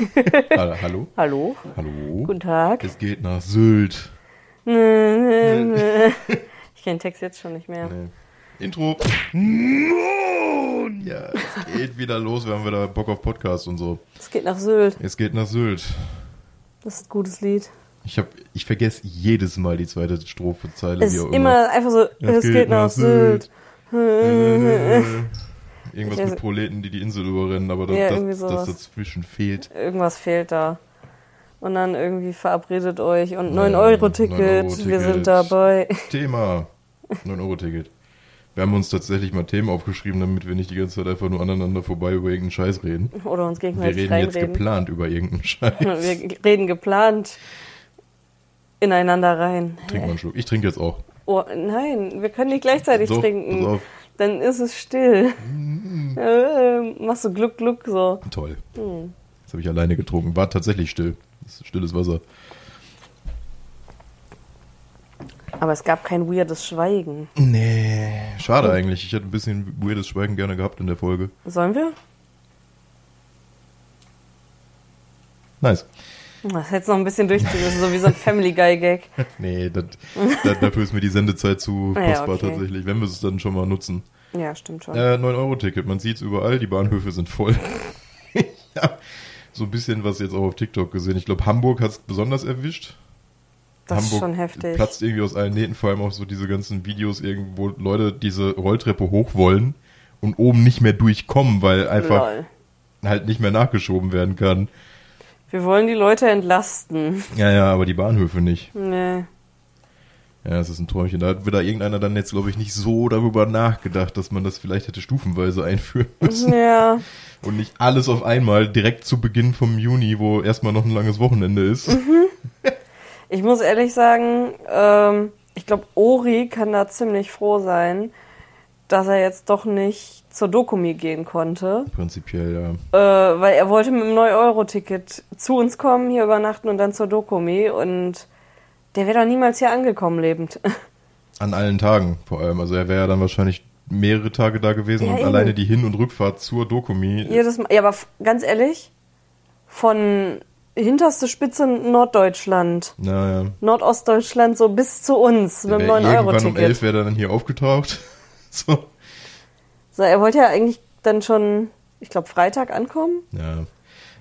Hallo, hallo? Hallo? Guten Tag. Es geht nach Sylt. ich kenne den Text jetzt schon nicht mehr. Nee. Intro. Nun, ja, es geht wieder los. Wir haben wieder Bock auf Podcast und so. Es geht nach Sylt. Es geht nach Sylt. Das ist ein gutes Lied. Ich, hab, ich vergesse jedes Mal die zweite Strophe-Zeile. Es ist auch immer einfach so, es, geht, nach Sylt. Äh, Irgendwas Ich mit Proleten, die die Insel überrennen, aber das, Ja, das, das dazwischen fehlt. Irgendwas fehlt da. Und dann irgendwie verabredet euch und Ja, 9-Euro-Ticket, 9-Euro-Ticket. wir sind dabei. Thema. 9-Euro-Ticket. Wir haben uns tatsächlich mal Themen aufgeschrieben, damit wir nicht die ganze Zeit einfach nur aneinander vorbei über irgendeinen Scheiß reden. Oder uns Wir gegenseitig reden jetzt reinreden. geplant über irgendeinen Scheiß. Wir reden geplant ineinander rein. Trink mal einen Schluck. Ich trinke jetzt auch. Oh, nein, wir können nicht gleichzeitig Doch, trinken. pass auf. Dann ist es still. Mhm. äh, machst du Gluck, Gluck so. Toll. Hm. Das habe ich alleine getrunken. War tatsächlich still. Stilles Wasser. Aber es gab kein weirdes Schweigen. Nee. Schade eigentlich. Ich hätte ein bisschen weirdes Schweigen gerne gehabt in der Folge. Sollen wir? Nice. Das ist jetzt noch ein bisschen durchziehen müssen, so wie so ein Family Guy Gag. Nee, das, das, dafür ist mir die Sendezeit zu Ah ja, kostbar okay. tatsächlich, wenn wir es dann schon mal nutzen. Ja, stimmt schon. Äh, 9-Euro-Ticket, man sieht es überall, die Bahnhöfe sind voll. ja, so ein bisschen was jetzt auch auf TikTok gesehen. Ich glaube, Hamburg hat es besonders erwischt. das Hamburg ist schon heftig. platzt irgendwie aus allen Nähten, vor allem auch so diese ganzen Videos irgendwo, Leute diese Rolltreppe hoch wollen und oben nicht mehr durchkommen, weil einfach Lol. halt nicht mehr nachgeschoben werden kann. Wir wollen die Leute entlasten. Ja, ja, aber die Bahnhöfe nicht. Nee. Ja, das ist ein Träumchen. Da hat wieder irgendeiner dann jetzt, glaube ich, nicht so darüber nachgedacht, dass man das vielleicht hätte stufenweise einführen müssen. Ja. Und nicht alles auf einmal direkt zu Beginn vom Juni, wo erstmal noch ein langes Wochenende ist. Mhm. Ich muss ehrlich sagen, ähm, ich glaube, Ori kann da ziemlich froh sein, dass er jetzt doch nicht zur Dokumi gehen konnte. Prinzipiell, ja. Äh, weil er wollte mit dem 9-Euro-Ticket zu uns kommen, hier übernachten und dann zur Dokumi. Und der wäre doch niemals hier angekommen lebend. An allen Tagen vor allem. Also er wäre ja dann wahrscheinlich mehrere Tage da gewesen Ja, und eben. alleine die Hin- und Rückfahrt zur Dokumi. Jedes Mal. Ja, aber ganz ehrlich, von hinterste Spitze Norddeutschland, Naja. Nordostdeutschland so bis zu uns Der mit dem wär irgendwann um 9-Euro-Ticket. elf wäre er dann hier aufgetaucht. so. So, er wollte ja eigentlich dann schon, ich glaube, Freitag ankommen. Ja.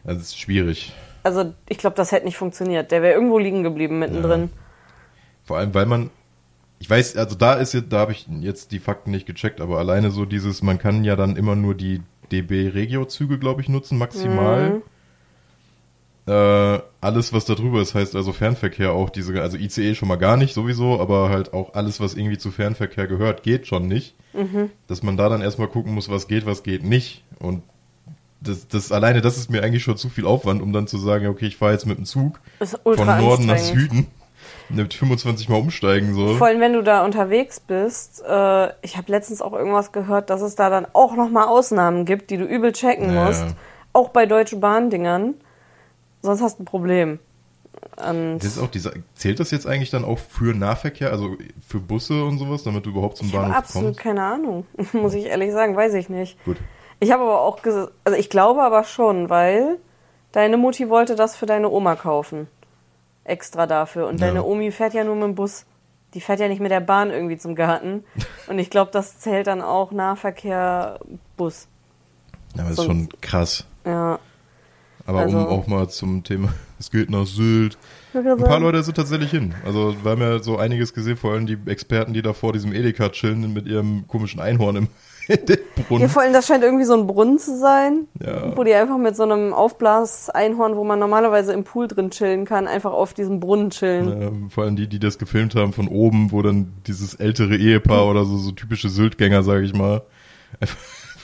Also es ist schwierig. Also ich glaube, das hätte nicht funktioniert. Der wäre irgendwo liegen geblieben mittendrin. Vor allem, weil man, ich weiß, also da ist jetzt, da habe ich jetzt die Fakten nicht gecheckt, aber alleine so dieses, man kann ja dann immer nur die DB-Regio-Züge, glaube ich, nutzen, maximal. Mhm. Äh, alles, was da drüber ist, heißt also Fernverkehr auch diese, also ICE schon mal gar nicht sowieso, aber halt auch alles, was irgendwie zu Fernverkehr gehört, geht schon nicht. Mhm. Dass man da dann erstmal gucken muss, was geht, was geht nicht. Und das, das alleine, das ist mir eigentlich schon zu viel Aufwand, um dann zu sagen, okay, ich fahre jetzt mit dem Zug von Norden nach. Süden. Mit 25 Mal umsteigen so. Vor allem, wenn du da unterwegs bist. Äh, ich habe letztens auch irgendwas gehört, dass es da dann auch nochmal Ausnahmen gibt, die du übel checken Ja. musst. Auch bei Deutsche Bahn-Dingern. Sonst hast du ein Problem. Und Das ist auch dieser, zählt das jetzt eigentlich dann auch für Nahverkehr, also für Busse und sowas, damit du überhaupt zum ich habe Bahnhof absolut kommst? keine Ahnung. Muss ich ehrlich sagen, weiß ich nicht. Gut. Ich habe aber auch gesagt, also ich glaube aber schon, weil deine Mutti wollte das für deine Oma kaufen. Extra dafür. Und Ja. deine Omi fährt ja nur mit dem Bus. Die fährt ja nicht mit der Bahn irgendwie zum Garten. Und ich glaube, das zählt dann auch Nahverkehr Bus. Ja, aber das ist schon krass. Ja. Aber Also- um auch mal zum Thema, es geht nach Sylt. Ein paar Leute sind tatsächlich hin. Also wir haben ja so einiges gesehen, vor allem die Experten, die da vor diesem Edeka chillen mit ihrem komischen Einhorn im Ja, Brunnen. vor allem, das scheint irgendwie so ein Brunnen zu sein, Ja. wo die einfach mit so einem Aufblas-Einhorn, wo man normalerweise im Pool drin chillen kann, einfach auf diesem Brunnen chillen. Ähm, vor allem die, die das gefilmt haben von oben, wo dann dieses ältere Ehepaar oder so, so typische Syltgänger, sage ich mal, einfach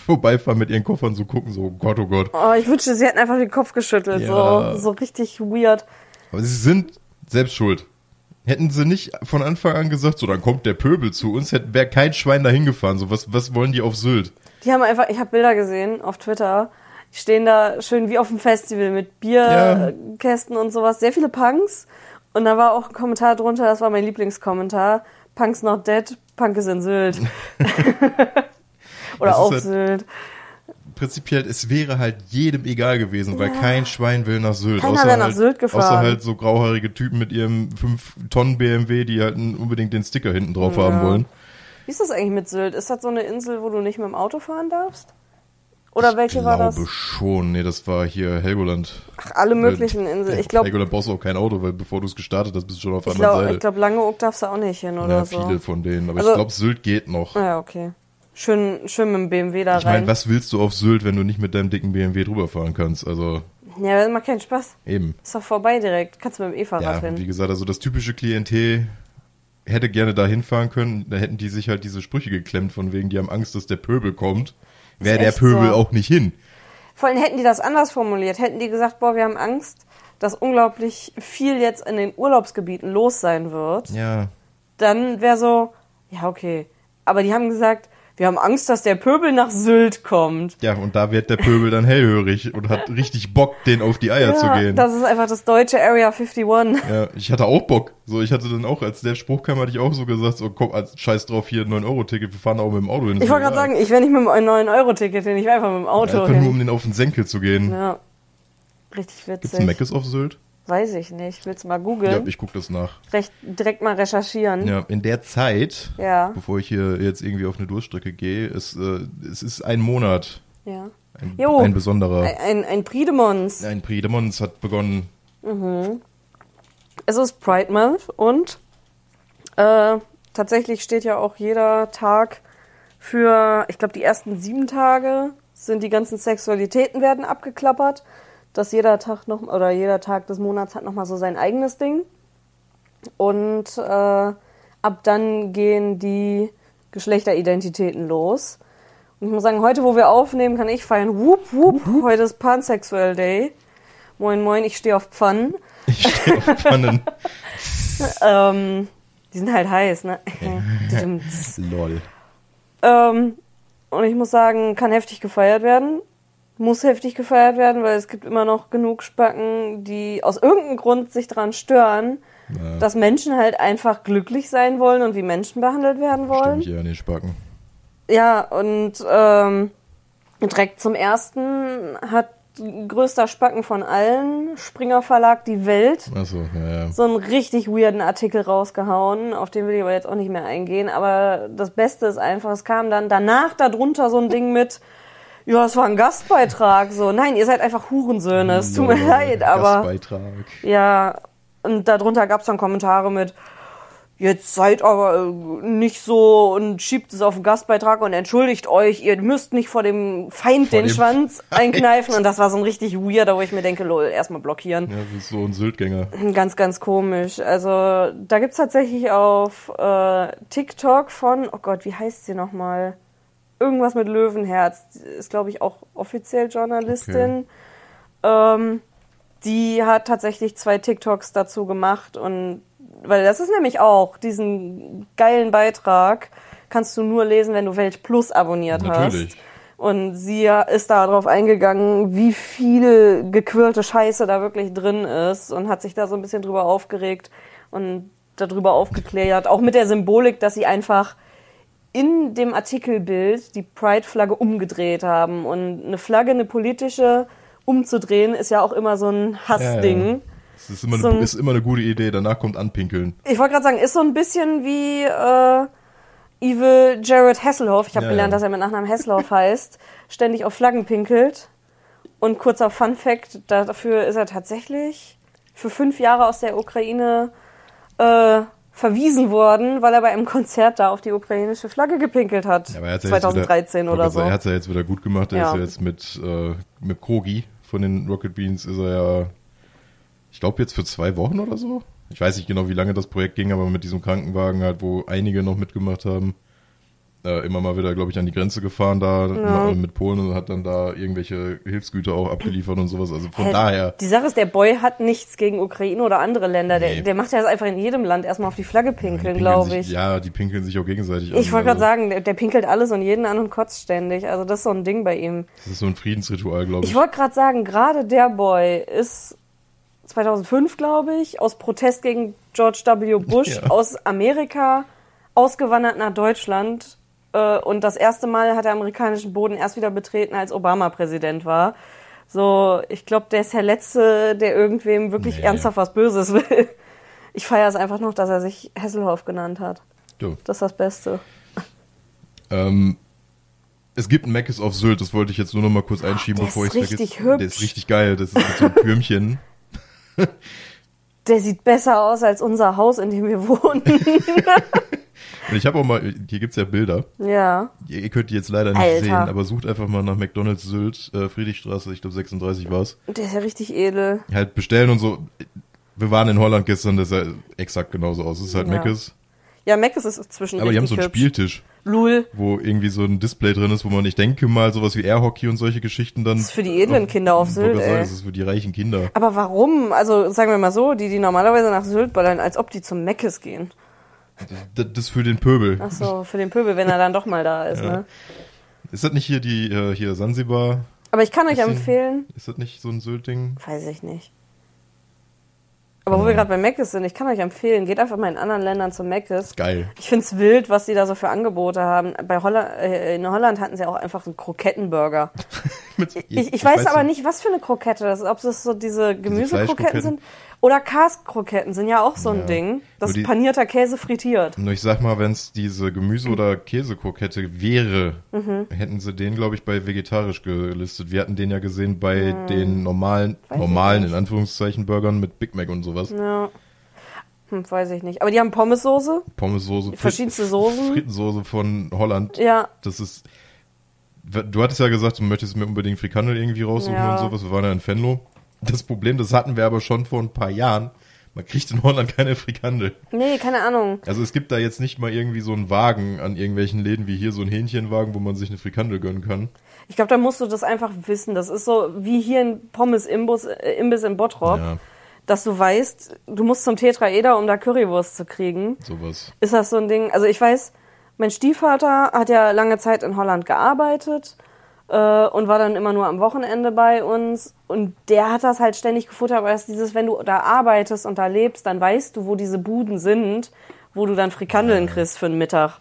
vorbeifahren mit ihren Koffern, so gucken, so Gott, oh Gott. Oh, ich wünschte, sie hätten einfach den Kopf geschüttelt. Ja. So, so richtig weird. Aber sie sind selbst schuld. Hätten sie nicht von Anfang an gesagt, so dann kommt der Pöbel zu uns, wäre kein Schwein dahin gefahren. So was, was wollen die auf Sylt? Die haben einfach, ich habe Bilder gesehen auf Twitter. Die stehen da schön wie auf dem Festival mit Ja. Bierkästen und sowas. Sehr viele Punks. Und da war auch ein Kommentar drunter, das war mein Lieblingskommentar. Punks not dead, Punk ist in Sylt. Oder auf halt- Sylt. prinzipiell, es wäre halt jedem egal gewesen, weil Ja. kein Schwein will nach Sylt. Keiner außer wäre nach halt, Sylt gefahren. Außer halt so grauhaarige Typen mit ihrem 5-Tonnen-BMW, die halt unbedingt den Sticker hinten drauf Ja. haben wollen. Wie ist das eigentlich mit Sylt? Ist das so eine Insel, wo du nicht mit dem Auto fahren darfst? Oder welche ich war glaube das? schon. Nee, das war hier Helgoland. Ach, alle möglichen Inseln. Ich glaube, Helgoland brauchst du auch kein Auto, weil bevor du es gestartet hast, bist du schon auf ich glaube, Seite. ich glaub, Langeoog darfst du auch nicht hin oder ja, so. viele von denen. Aber Also- ich glaube, Sylt geht noch. Ja, okay. Schön, schön mit dem BMW da Ich rein. meine, was willst du auf Sylt, wenn du nicht mit deinem dicken BMW drüber fahren kannst? Also Ja, das macht keinen Spaß. eben. Ist doch vorbei direkt. Kannst du mit dem E-Fahrrad Ja, hin. wie gesagt, also das typische Klientel hätte gerne da hinfahren können. Da hätten die sich halt diese Sprüche geklemmt, von wegen, die haben Angst, dass der Pöbel kommt. Wäre der Pöbel so. auch nicht hin. Vor allem hätten die das anders formuliert. Hätten die gesagt, boah, wir haben Angst, dass unglaublich viel jetzt in den Urlaubsgebieten los sein wird. Ja, Dann wäre so, ja, okay. Aber die haben gesagt, wir haben Angst, dass der Pöbel nach Sylt kommt. ja, und da wird der Pöbel dann hellhörig und hat richtig Bock, den auf die Eier zu gehen. das ist einfach das deutsche Area 51. Ja, ich hatte auch Bock. So, ich hatte dann auch, als der Spruch kam, hatte ich auch so gesagt, so komm, als scheiß drauf, hier 9-Euro-Ticket, wir fahren auch mit dem Auto hin. ist Ich wollte gerade sagen, ich wäre nicht mit einem 9-Euro-Ticket hin, ich wäre einfach mit dem Auto Einfach nur, um hin. den auf den Senkel zu gehen. Ja. Richtig Gibt's witzig. ein Meckes auf Sylt? Weiß ich nicht. Willst du mal Ja, googeln? ich guck das nach. Recht, direkt mal recherchieren. Ja, in der Zeit, Ja. bevor ich hier jetzt irgendwie auf eine Durststrecke gehe, ist, äh, es ist ein Monat. ja. Ein, Jo. ein besonderer. Ein, ein, Priedemons. Ein Prix de Mons hat begonnen. Es ist Pride Month und äh, tatsächlich steht ja auch jeder Tag für, ich glaube, die ersten sieben Tage sind die ganzen Sexualitäten werden abgeklappert. Dass jeder Tag noch oder jeder Tag des Monats hat nochmal so sein eigenes Ding. Und äh, ab dann gehen die Geschlechteridentitäten los. Und ich muss sagen, heute, wo wir aufnehmen, kann ich feiern. Whoop, whoop. Heute ist Pansexual Day. Moin, moin, ich stehe auf Pfannen. Ich stehe auf Pfannen. Ähm, die sind halt heiß, ne? Lol. ähm, und ich muss sagen, kann heftig gefeiert werden. Muss heftig gefeiert werden, weil es gibt immer noch genug Spacken, die aus irgendeinem Grund sich daran stören, Ja, dass Menschen halt einfach glücklich sein wollen und wie Menschen behandelt werden wollen. eher an den Spacken. Ja, und ähm, direkt zum ersten hat größter Spacken von allen, Springer Verlag Die Welt, Achso, ja, ja. so einen richtig weirden Artikel rausgehauen, auf den will ich aber jetzt auch nicht mehr eingehen. Aber das Beste ist einfach, es kam dann danach darunter so ein Ding mit, ja, es war ein Gastbeitrag. So, nein, ihr seid einfach Hurensöhne, es tut mir leid, aber Gastbeitrag. ja, und darunter gab es dann Kommentare mit, jetzt seid aber äh, nicht so und schiebt es auf den Gastbeitrag und entschuldigt euch, ihr müsst nicht vor dem Feind Vor den dem Schwanz Feind. einkneifen. Und das war so ein richtig weirder, wo ich mir denke, lol, erstmal blockieren. Ja, das ist so ein Syltgänger. Ganz, ganz komisch. Also da gibt's tatsächlich auf äh, TikTok von, oh Gott, wie heißt sie nochmal? Irgendwas mit Löwenherz. Ist, glaube ich, auch offiziell Journalistin. Ähm, die hat tatsächlich zwei TikToks dazu gemacht und weil das ist nämlich auch diesen geilen Beitrag kannst du nur lesen, wenn du Welt Plus abonniert Natürlich. hast. Und sie ist darauf eingegangen, wie viel gequirlte Scheiße da wirklich drin ist und hat sich da so ein bisschen drüber aufgeregt und darüber aufgeklärt. Auch mit der Symbolik, dass sie einfach in dem Artikelbild die Pride-Flagge umgedreht haben. Und eine Flagge, eine politische, umzudrehen, ist ja auch immer so ein Hassding. Ja, ja. Das ist immer, So eine, ein- ist immer eine gute Idee. Danach kommt Anpinkeln. Ich wollte gerade sagen, ist so ein bisschen wie äh, Evil Jared Hasselhoff. Ich habe Ja, gelernt, dass er mit Nachnamen Hasselhoff heißt. Ständig auf Flaggen pinkelt. Und kurzer Fun Fact, dafür ist er tatsächlich für fünf Jahre aus der Ukraine äh, verwiesen worden, weil er bei einem Konzert da auf die ukrainische Flagge gepinkelt hat. Ja, er jetzt 2013 wieder, oder so. Er hat es ja jetzt wieder gut gemacht. Er Ja. ist ja jetzt mit, äh, mit Krogi von den Rocket Beans ist er ja, ich glaube jetzt für zwei Wochen oder so. Ich weiß nicht genau, wie lange das Projekt ging, aber mit diesem Krankenwagen halt, wo einige noch mitgemacht haben. Äh, immer mal wieder, glaube ich, an die Grenze gefahren da Ja. mit Polen und hat dann da irgendwelche Hilfsgüter auch abgeliefert und sowas. Also von Hä, daher. Die Sache ist, der Boy hat nichts gegen Ukraine oder andere Länder. Der, Nee. der macht ja das einfach in jedem Land erstmal auf die Flagge pinkeln, pinkeln glaube sich- ich. Ja, die pinkeln sich auch gegenseitig. Ich wollte gerade Also, sagen, der, der pinkelt alles und jeden an und kotzt ständig. Also das ist so ein Ding bei ihm. Das ist so ein Friedensritual, glaube ich. Ich wollte gerade sagen, gerade der Boy ist 2005, glaube ich, aus Protest gegen George W. Bush Ja. aus Amerika ausgewandert nach Deutschland, Äh, und das erste Mal hat er amerikanischen Boden erst wieder betreten, als Obama Präsident war. So, ich glaube, der ist der Letzte, der irgendwem wirklich Nee. ernsthaft was Böses will. Ich feiere es einfach noch, dass er sich Hesselhoff genannt hat. Du. Das ist das Beste. Ähm, es gibt ein Mc's auf Sylt, das wollte ich jetzt nur noch mal kurz einschieben, der bevor ist ich es richtig vergesse. Der hübsch. ist richtig geil, das ist mit so einem Türmchen. Der sieht besser aus als unser Haus, in dem wir wohnen. Und ich habe auch mal, hier gibt's ja Bilder. ja. Ihr, ihr könnt die jetzt leider nicht Alter. sehen, aber sucht einfach mal nach McDonalds Sylt, äh, Friedrichstraße, ich glaube 36 war's. Der ist ja richtig edel. Halt bestellen und so. Wir waren in Holland gestern, das sah exakt genauso aus. Es ist halt Ja. Mc's. Ja, Mac ist zwischen Aber die haben so einen hübsch. Spieltisch, Lul. wo irgendwie so ein Display drin ist, wo man, ich denke mal, sowas wie Airhockey und solche Geschichten dann. Das ist für die edlen Kinder auf Sylt, gerade sagen, ey. Das ist für die reichen Kinder. Aber warum? Also sagen wir mal so, die, die normalerweise nach Sylt ballern, als ob die zum Meckes gehen. Das, das ist für den Pöbel. Ach so, für den Pöbel, wenn er dann doch mal da ist, Ja. ne? Ist das nicht hier die, äh, hier Sansibar? Aber ich kann euch Bisschen- empfehlen, Ist das nicht so ein Sylt-Ding? weiß ich nicht. Aber wo wir gerade bei Meckes sind, ich kann euch empfehlen, geht einfach mal in anderen Ländern zum Meckes. Geil. Ich find's wild, was die da so für Angebote haben. Bei Holland, äh, in Holland hatten sie auch einfach einen Krokettenburger. Mit- Ich, ich weiß aber nicht, was für eine Krokette das ist. Ob das so diese Gemüsekroketten sind oder Karskroketten sind ja auch so ein Ja. Ding. Das die- ist panierter Käse frittiert. Nur ich sag mal, wenn es diese Gemüse- oder Käsekrokette wäre, Mhm. hätten sie den, glaube ich, bei vegetarisch gelistet. Wir hatten den ja gesehen bei den normalen. Weiß ich normalen, in Anführungszeichen, Burgern mit Big Mac und sowas. Ja. Hm, weiß ich nicht. Aber die haben Pommessoße. Pommessoße. Verschiedenste Soßen. Frittensoße von Holland. Ja. Das ist. Du hattest ja gesagt, du möchtest mir unbedingt Frikandel irgendwie raussuchen Ja. und sowas. Wir waren ja in Venlo. Das Problem, das hatten wir aber schon vor ein paar Jahren. Man kriegt in Holland keine Frikandel. Nee, keine Ahnung. Also es gibt da jetzt nicht mal irgendwie so einen Wagen an irgendwelchen Läden wie hier, so ein Hähnchenwagen, wo man sich eine Frikandel gönnen kann. Ich glaube, da musst du das einfach wissen. Das ist so wie hier ein Pommes-Imbiss äh, in Bottrop. Ja, Dass du weißt, du musst zum Tetraeder, um da Currywurst zu kriegen. sowas. Ist das so ein Ding? Also ich weiß, mein Stiefvater hat ja lange Zeit in Holland gearbeitet äh, und war dann immer nur am Wochenende bei uns. Und der hat das halt ständig gefuttert, weil es dieses, wenn du da arbeitest und da lebst, dann weißt du, wo diese Buden sind, wo du dann Frikandeln kriegst für den Mittag.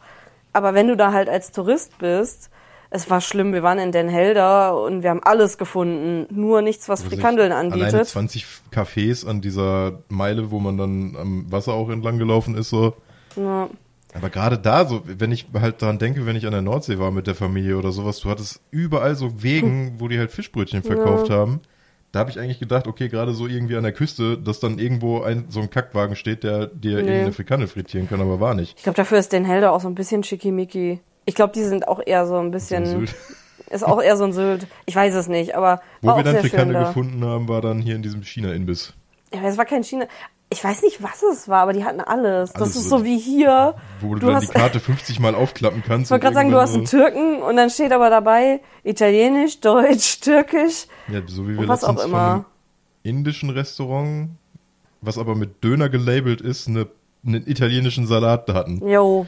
Aber wenn du da halt als Tourist bist, es war schlimm, wir waren in Den Helder und wir haben alles gefunden, nur nichts, was Frikandeln Alleine anbietet. 20 Cafés an dieser Meile, wo man dann am Wasser auch entlang gelaufen ist, so. Ja. Aber gerade da, so, wenn ich halt daran denke, wenn ich an der Nordsee war mit der Familie oder sowas, du hattest überall so Wegen, wo die halt Fischbrötchen verkauft haben. Da habe ich eigentlich gedacht, okay, gerade so irgendwie an der Küste, dass dann irgendwo ein, so ein Kackwagen steht, der dir Nee. irgendeine Frikandel frittieren kann, aber war nicht. Ich glaube, dafür ist Den Helder auch so ein bisschen schickimicki. Ich glaube, die sind auch eher so ein bisschen. So ein. Ist auch eher so ein Sylt. Ich weiß es nicht, aber Wo war wir dann Frikandel da. gefunden haben, war dann hier in diesem China-Imbiss. Ja, es war kein China. Ich weiß nicht, was es war, aber die hatten alles. Das Alles ist so- wie hier. Wo du, dann hast- die Karte 50 Mal aufklappen kannst. Ich wollte gerade sagen, du hast einen Türken und dann steht aber dabei Italienisch, Deutsch, Türkisch Ja, so wie wir und was letztens auch von immer. einem indischen Restaurant, was aber mit Döner gelabelt ist, eine, einen italienischen Salat da hatten. Jo,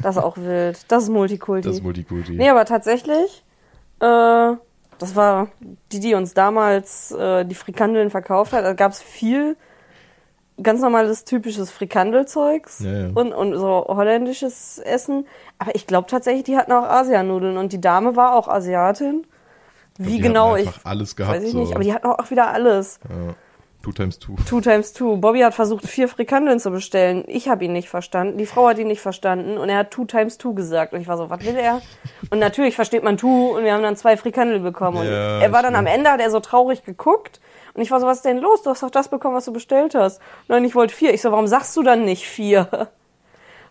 das ist auch wild. Das ist Multikulti. Das ist Multikulti. Nee, aber tatsächlich, äh, das war die, die uns damals äh, die Frikandeln verkauft hat. Da gab es viel ganz normales, typisches Frikandelzeugs Ja, ja. Und, und so holländisches Essen. Aber ich glaube tatsächlich, die hatten auch Asianudeln und die Dame war auch Asiatin. Wie die genau, ich alles gehabt, weiß ich so. nicht. Aber die hatten auch wieder alles. Ja. Two times two. Two times two. Bobby hat versucht, vier Frikandeln zu bestellen. Ich habe ihn nicht verstanden. Die Frau hat ihn nicht verstanden. Und er hat two times two gesagt. Und ich war so, was will er? Und natürlich versteht man two. Und wir haben dann zwei Frikandel bekommen. Und Ja, er war dann am Ende, hat er so traurig geguckt. Und ich war so, was ist denn los? Du hast doch das bekommen, was du bestellt hast. Nein, ich wollte vier. Ich so, warum sagst du dann nicht vier?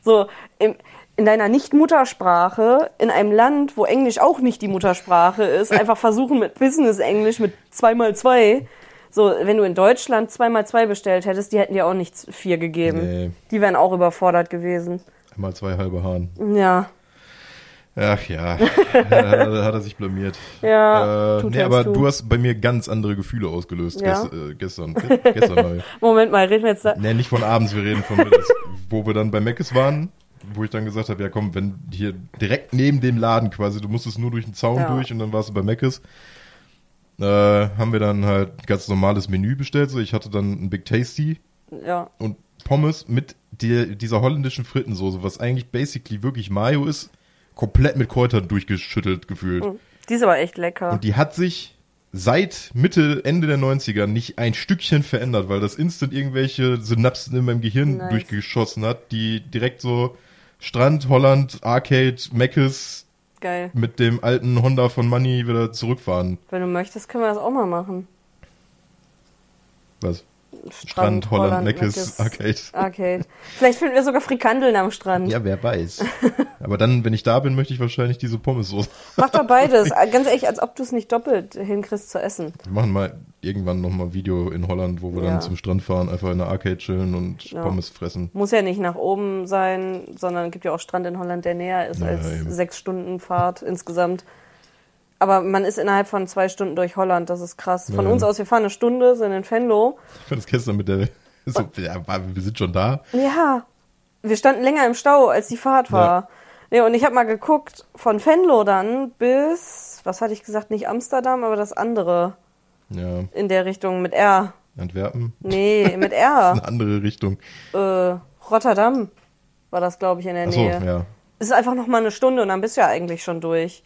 So, im, in deiner Nicht-Muttersprache, in einem Land, wo Englisch auch nicht die Muttersprache ist, einfach versuchen mit Business-Englisch mit zwei mal zwei. So, wenn du in Deutschland zwei mal zwei bestellt hättest, die hätten dir auch nicht vier gegeben. Nee. Die wären auch überfordert gewesen. Einmal zwei halbe Hahn. Ja, Ach ja, da hat er sich blamiert. ja. äh, nee, aber two. du hast bei mir ganz andere Gefühle ausgelöst Ja? gest, äh, gestern. Ge- gestern mal. Moment mal, reden wir jetzt da. Nee, nicht von abends, wir reden von mittags. wo wir dann bei Meckes waren, wo ich dann gesagt habe, ja komm, wenn hier direkt neben dem Laden quasi, du musstest nur durch den Zaun Ja. durch und dann warst du bei Meckes. Äh, haben wir dann halt ganz normales Menü bestellt. So, ich hatte dann ein Big Tasty Ja, und Pommes mit der, dieser holländischen Frittensoße, was eigentlich basically wirklich Mayo ist, komplett mit Kräutern durchgeschüttelt gefühlt. Die ist aber echt lecker. Und die hat sich seit Mitte, Ende der 90er nicht ein Stückchen verändert, weil das instant irgendwelche Synapsen in meinem Gehirn Nice. durchgeschossen hat, die direkt so Strand, Holland, Arcade, Meckes Geil. mit dem alten Honda von Money wieder zurückfahren. Wenn du möchtest, können wir das auch mal machen. Was? Strand, Holland, Meckes, Meckes, Arcade. Arcade. Vielleicht finden wir sogar Frikandeln am Strand. Ja, wer weiß. Aber dann, wenn ich da bin, möchte ich wahrscheinlich diese Pommes-Soße. Mach doch beides. Ganz ehrlich, als ob du es nicht doppelt hinkriegst zu essen. Wir machen mal irgendwann nochmal ein Video in Holland, wo wir Ja. dann zum Strand fahren, einfach in der Arcade chillen und Ja. Pommes fressen. Muss ja nicht nach oben sein, sondern es gibt ja auch Strand in Holland, der näher ist Ja, als eben. sechs Stunden Fahrt insgesamt. Aber man ist innerhalb von zwei Stunden durch Holland, das ist krass. Von Ja. uns aus, wir fahren eine Stunde, sind in Venlo. Ich fand das gestern mit der, so, ja, wir sind schon da. Ja, wir standen länger im Stau, als die Fahrt war. Nee, und ich habe mal geguckt, von Venlo dann bis, was hatte ich gesagt, nicht Amsterdam, aber das andere Ja, in der Richtung mit R. Antwerpen. Nee, mit Das R. ist eine andere Richtung. äh, Rotterdam war das, glaube ich, in der Achso, Nähe. ja. Es ist einfach noch mal eine Stunde und dann bist du ja eigentlich schon durch.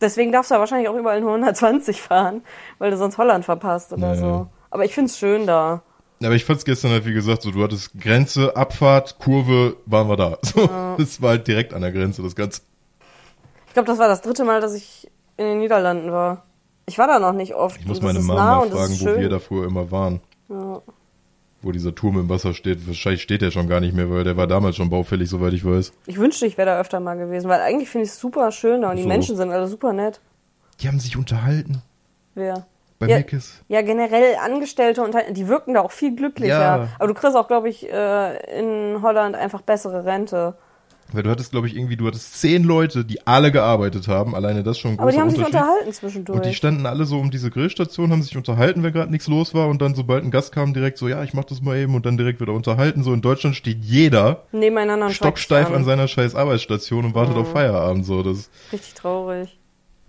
Deswegen darfst du ja wahrscheinlich auch überall nur 120 fahren, weil du sonst Holland verpasst oder Ja, so. ja. Aber ich find's schön da. Aber ich fand's gestern halt, wie gesagt, so, du hattest Grenze, Abfahrt, Kurve, waren wir da. So, Das war halt direkt an der Grenze, das Ganze. Ich glaube, das war das dritte Mal, dass ich in den Niederlanden war. Ich war da noch nicht oft. Ich muss meine Mama nah fragen, wo wir da früher immer waren. Ja. Wo dieser Turm im Wasser steht. Wahrscheinlich steht der schon gar nicht mehr, weil der war damals schon baufällig, soweit ich weiß. Ich wünschte, ich wäre da öfter mal gewesen, weil eigentlich finde ich es super schön da und die So. Menschen sind alle super nett. Die haben sich unterhalten Wer? bei Ja. Meckes. Ja, generell Angestellte und die wirken da auch viel glücklicher. Ja. Aber du kriegst auch, glaube ich, äh, in Holland einfach bessere Rente. Weil du hattest, glaube ich, irgendwie, du hattest zehn Leute, die alle gearbeitet haben. Alleine das schon ein Aber die haben sich unterhalten zwischendurch. Und die standen alle so um diese Grillstation, haben sich unterhalten, wenn gerade nichts los war. Und dann, sobald ein Gast kam, direkt so, ja, ich mach das mal eben. Und dann direkt wieder unterhalten. So in Deutschland steht jeder Nebeneinander stocksteif an seiner scheiß Arbeitsstation und wartet auf Feierabend. So, das, Richtig traurig.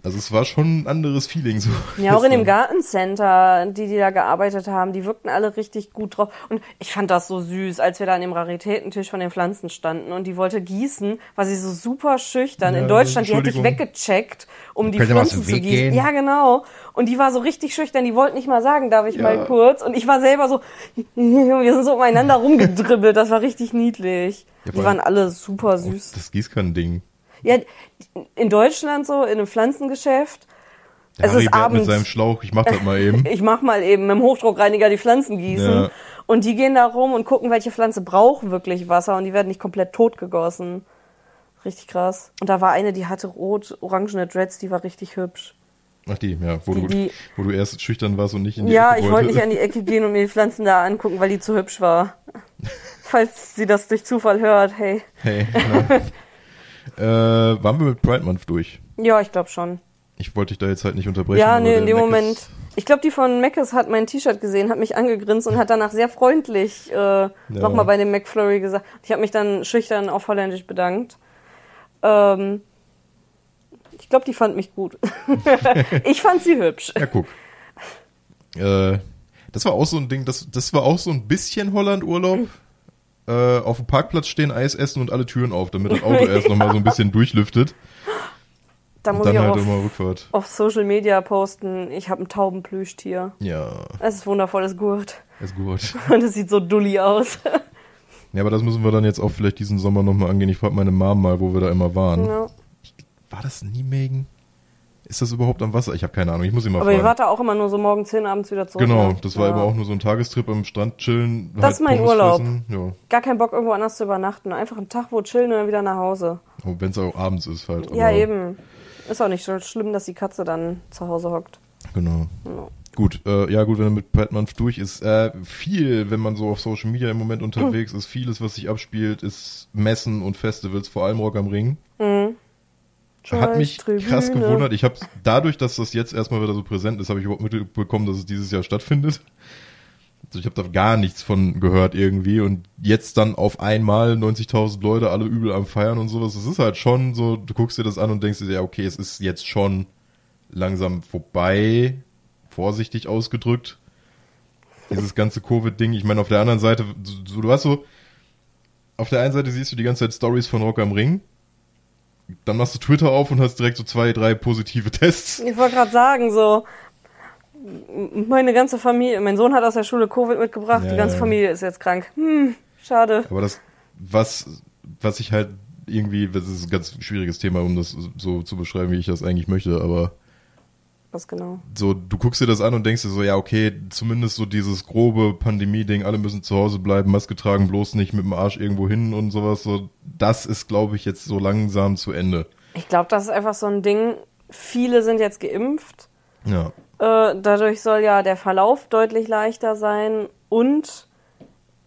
Also es war schon ein anderes Feeling. So Ja, auch in dem. Gartencenter, die, die da gearbeitet haben, die wirkten alle richtig gut drauf. Und ich fand das so süß, als wir da an dem Raritätentisch von den Pflanzen standen und die wollte gießen, war sie so super schüchtern. Ja, in Deutschland, die hätte ich weggecheckt, um die Pflanzen zu gießen. gehen? Ja, genau. Und die war so richtig schüchtern, die wollte nicht mal sagen, darf ich Ja. mal kurz? Und ich war selber so, wir sind so umeinander rumgedribbelt, das war richtig niedlich. Ja, die waren alle super süß. Das Gießkann-Ding. Ja, in Deutschland so, in einem Pflanzengeschäft, Der Es Harry ist abends. mit seinem Schlauch, ich mach das mal eben. ich mach mal eben mit dem Hochdruckreiniger die Pflanzen gießen. Ja. Und die gehen da rum und gucken, welche Pflanze braucht wirklich Wasser und die werden nicht komplett tot gegossen. Richtig krass. Und da war eine, die hatte rot-orangene Dreads, die war richtig hübsch. Ach die, ja, wo, Die- du, die- wo du erst schüchtern warst und nicht in die Ja, Ecke ich wollte nicht an die Ecke gehen und mir die Pflanzen da angucken, weil die zu hübsch war. Falls sie das durch Zufall hört, hey. Hey, na. Äh, waren wir mit Pride Month durch? Ja, ich glaube schon. Ich wollte dich da jetzt halt nicht unterbrechen. Ja, nee, in dem Mac Moment. ist- Ich glaube, die von Meckes hat mein T-Shirt gesehen, hat mich angegrinst und hat danach sehr freundlich äh, nochmal bei dem McFlurry gesagt. Ich habe mich dann schüchtern auf Holländisch bedankt. Ähm, ich glaube, die fand mich gut. ich fand sie hübsch. Ja, guck. Äh, das war auch so ein Ding, das, das war auch so ein bisschen Holland-Urlaub. Äh, auf dem Parkplatz stehen, Eis essen und alle Türen auf, damit das Auto erst nochmal so ein bisschen durchlüftet. Da muss dann ich halt auf, immer Rückfahrt. auf Social Media posten. Ich habe ein Taubenplüschtier. Ja, Es ist wundervolles Gurt. ist gut. Und es sieht so dulli aus. Ja, aber das müssen wir dann jetzt auch vielleicht diesen Sommer nochmal angehen. Ich frage meine Mom mal, wo wir da immer waren. ja. War das Nijmegen? Ist das überhaupt am Wasser? Ich habe keine Ahnung, ich muss ihn mal Aber fragen. wart da auch immer nur so morgens hin, abends wieder zurück. Genau, ne? das war ja. immer auch nur so ein Tagestrip am Strand chillen. Das ist mein Pommes Urlaub. Ja. Gar keinen Bock, irgendwo anders zu übernachten. Einfach einen Tag wo chillen und dann wieder nach Hause. Oh, Wenn es auch abends ist halt. Ja, aber- eben. Ist auch nicht so schlimm, dass die Katze dann zu Hause hockt. Genau. Ja. Gut, äh, ja gut, wenn er mit Month durch ist. Äh, viel, wenn man so auf Social Media im Moment unterwegs ist, vieles, was sich abspielt, ist Messen und Festivals, vor allem Rock am Ring. Hat mich Tribüne. krass gewundert. Ich habe dadurch, dass das jetzt erstmal wieder so präsent ist, habe ich überhaupt mitbekommen, dass es dieses Jahr stattfindet. Also ich habe da gar nichts von gehört irgendwie und jetzt dann auf einmal 90.000 Leute, alle übel am Feiern und sowas. Es ist halt schon so, du guckst dir das an und denkst dir, ja okay, es ist jetzt schon langsam vorbei, vorsichtig ausgedrückt. Dieses ganze Covid-Ding. Ich meine, auf der anderen Seite, so, du hast so, auf der einen Seite siehst du die ganze Zeit Stories von Rock am Ring. Dann machst du Twitter auf und hast direkt so zwei, drei positive Tests. Ich wollte gerade sagen, so, meine ganze Familie, mein Sohn hat aus der Schule Covid mitgebracht, Ja, die ganze ja. Familie ist jetzt krank. Hm, schade. Aber das, was, was ich halt irgendwie, das ist ein ganz schwieriges Thema, um das so zu beschreiben, wie ich das eigentlich möchte, aber Was genau? so, du guckst dir das an und denkst dir so, ja, okay, zumindest so dieses grobe Pandemie-Ding, alle müssen zu Hause bleiben, Maske tragen, bloß nicht mit dem Arsch irgendwo hin und sowas, so, das ist, glaube ich, jetzt so langsam zu Ende. Ich glaube, das ist einfach so ein Ding. Viele sind jetzt geimpft. Ja. Äh, dadurch soll ja der Verlauf deutlich leichter sein und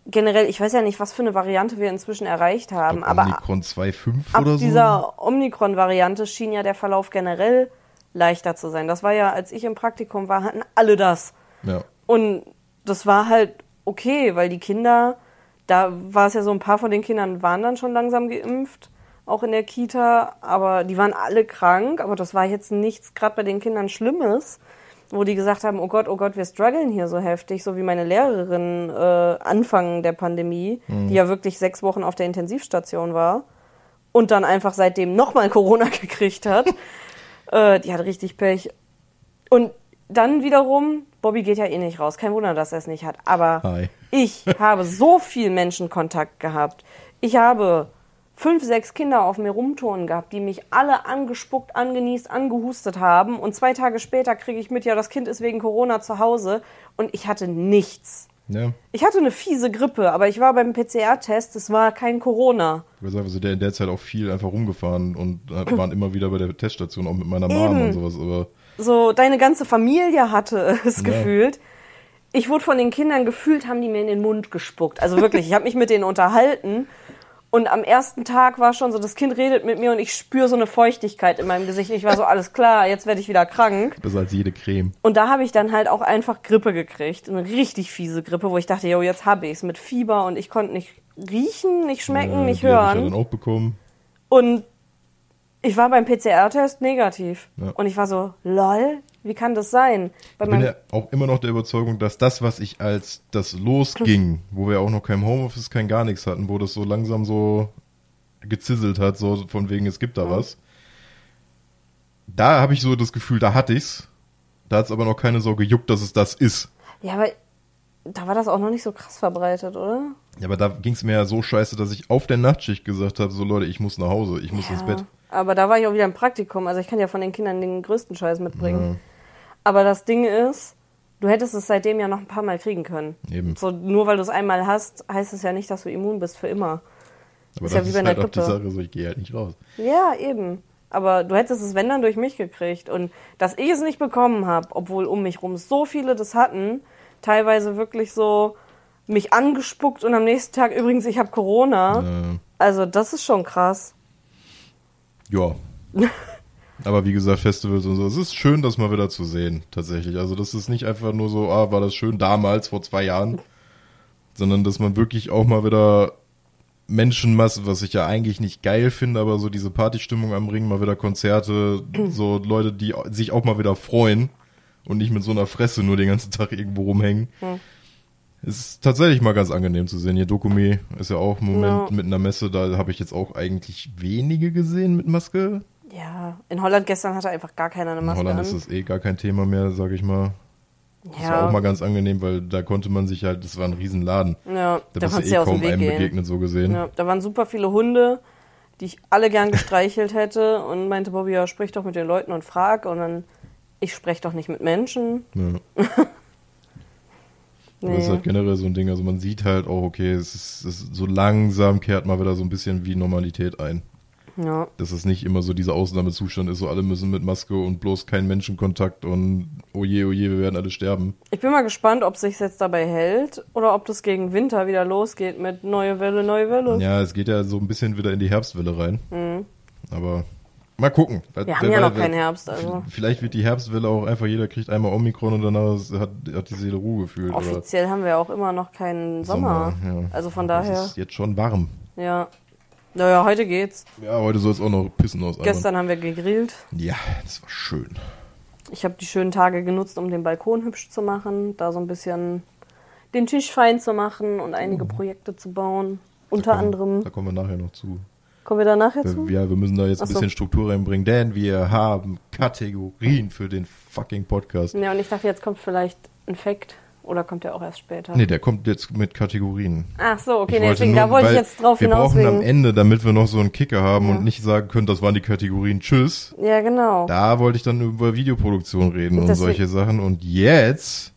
generell, ich weiß ja nicht, was für eine Variante wir inzwischen erreicht haben, glaub, aber Omikron 2.5 ab oder so. dieser Omikron-Variante schien ja der Verlauf generell leichter zu sein. Das war ja, als ich im Praktikum war, hatten alle das. Ja. Und das war halt okay, weil die Kinder, da war es ja so, ein paar von den Kindern waren dann schon langsam geimpft, auch in der Kita, aber die waren alle krank, aber das war jetzt nichts gerade bei den Kindern Schlimmes, wo die gesagt haben, oh Gott, oh Gott, wir strugglen hier so heftig, so wie meine Lehrerin äh, Anfang der Pandemie, die ja wirklich sechs Wochen auf der Intensivstation war und dann einfach seitdem nochmal Corona gekriegt hat. Äh, die hat richtig Pech. Und dann wiederum, Bobby geht ja eh nicht raus. Kein Wunder, dass er es nicht hat. Aber Hi. ich habe so viel Menschenkontakt gehabt. Ich habe fünf, sechs Kinder auf mir rumturnen gehabt, die mich alle angespuckt, angenießt, angehustet haben. Und zwei Tage später kriege ich mit, ja, das Kind ist wegen Corona zu Hause. Und ich hatte nichts. Ja. Ich hatte eine fiese Grippe, aber ich war beim PCR-Test, es war kein Corona. Ich weiß einfach, so der in der Zeit auch viel einfach rumgefahren und waren immer wieder bei der Teststation, auch mit meiner Mom Eben. und sowas, aber so deine ganze Familie hatte es Ja. gefühlt. Ich wurde von den Kindern gefühlt, haben die mir in den Mund gespuckt. Also wirklich, ich habe mich mit denen unterhalten. Und am ersten Tag war schon so, das Kind redet mit mir und ich spüre so eine Feuchtigkeit in meinem Gesicht. Ich war so, alles klar, jetzt werde ich wieder krank. besser als jede Creme. Und da habe ich dann halt auch einfach Grippe gekriegt. Eine richtig fiese Grippe, wo ich dachte, jo, jetzt habe ich's mit Fieber und ich konnte nicht riechen, nicht schmecken, Äh, nicht hab Ich hören. dann auch bekommen. Und ich war beim PCR-Test negativ. Ja. Und ich war so, lol, wie kann das sein? Bei Ich bin ja auch immer noch der Überzeugung, dass das, was ich als das losging, wo wir auch noch kein Homeoffice, kein gar nichts hatten, wo das so langsam so gezisselt hat, so von wegen, es gibt da was. Da habe ich so das Gefühl, da hatte ich's. Da hat's aber noch keine so gejuckt, dass es das ist. Ja, aber da war das auch noch nicht so krass verbreitet, oder? Ja, aber da ging's mir ja so scheiße, dass ich auf der Nachtschicht gesagt habe, so Leute, ich muss nach Hause, ich muss ins Bett. Aber da war ich auch wieder im Praktikum. Also ich kann ja von den Kindern den größten Scheiß mitbringen. Aber das Ding ist, du hättest es seitdem ja noch ein paar Mal kriegen können. Eben. So, nur weil du es einmal hast, heißt es ja nicht, dass du immun bist für immer. Aber Ist das ja wie ist bei einer halt auch die. Sache, so ich gehe halt nicht raus. Ja, eben. Aber du hättest es, wenn dann, durch mich gekriegt. Und dass ich es nicht bekommen habe, obwohl um mich rum so viele das hatten, teilweise wirklich so mich angespuckt und am nächsten Tag übrigens, ich habe Corona. Äh, Also das ist schon krass. Ja. Aber wie gesagt, Festivals und so, es ist schön, das mal wieder zu sehen, tatsächlich. Also das ist nicht einfach nur so, ah, war das schön damals, vor zwei Jahren, sondern dass man wirklich auch mal wieder Menschenmasse, was ich ja eigentlich nicht geil finde, aber so diese Partystimmung am Ring, mal wieder Konzerte, so Leute, die sich auch mal wieder freuen und nicht mit so einer Fresse nur den ganzen Tag irgendwo rumhängen. Es ist tatsächlich mal ganz angenehm zu sehen. Hier Dokumi ist ja auch im Moment Ja. mit einer Messe, da habe ich jetzt auch eigentlich wenige gesehen mit Maske. Ja, in Holland gestern hatte einfach gar keiner eine In Maske Holland an. ist das eh gar kein Thema mehr, sag ich mal. Das war ja, auch mal ganz angenehm, weil da konnte man sich halt, das war ein Riesenladen. ja, Da, da bist du eh kaum einem gehen. begegnet, so gesehen. Ja, da waren super viele Hunde, die ich alle gern gestreichelt hätte und meinte Bobby, ja, sprich doch mit den Leuten und frag und dann, ich spreche doch nicht mit Menschen. Ja. Aber Das ist Nee. halt generell so ein Ding. Also man sieht halt auch, okay, es ist, es ist so langsam kehrt mal wieder so ein bisschen wie Normalität ein. Ja, Dass es nicht immer so dieser Ausnahmezustand ist, so alle müssen mit Maske und bloß kein Menschenkontakt und oh je, oh je, wir werden alle sterben. ich bin mal gespannt, ob sich jetzt dabei hält oder ob das gegen Winter wieder losgeht mit neue Welle, neue Welle. Ja, es geht ja so ein bisschen wieder in die Herbstwelle rein. Aber mal gucken. Mhm. Wir haben ja noch keinen Herbst, also. Vielleicht wird die Herbstwelle auch einfach, jeder kriegt einmal Omikron und danach hat, hat die Seele Ruhe gefühlt. Offiziell haben wir auch immer noch keinen Sommer. ja. Also von Es daher, ist jetzt schon warm. ja. Naja, heute geht's. Ja, heute soll es auch noch pissen aus. Gestern haben wir gegrillt. Ja, das war schön. Ich habe die schönen Tage genutzt, um den Balkon hübsch zu machen, da so ein bisschen den Tisch fein zu machen und einige Projekte zu bauen. Unter Da kommen- anderem. Da kommen wir nachher noch zu. Kommen wir da nachher zu? Ja, wir müssen da jetzt ein Ach so. bisschen Struktur reinbringen, denn wir haben Kategorien für den fucking Podcast. Ja, und ich dachte, jetzt kommt vielleicht ein Fact. Oder kommt der auch erst später? Nee, der kommt jetzt mit Kategorien. Ach so, okay, nee, deswegen, nur- da wollte ich jetzt drauf Wir hinaus. brauchen am wegen- Ende, damit wir noch so einen Kicker haben und nicht sagen können, das waren die Kategorien Tschüss. Ja, genau. Da wollte ich dann über Videoproduktion reden und Deswegen- solche Sachen. Und jetzt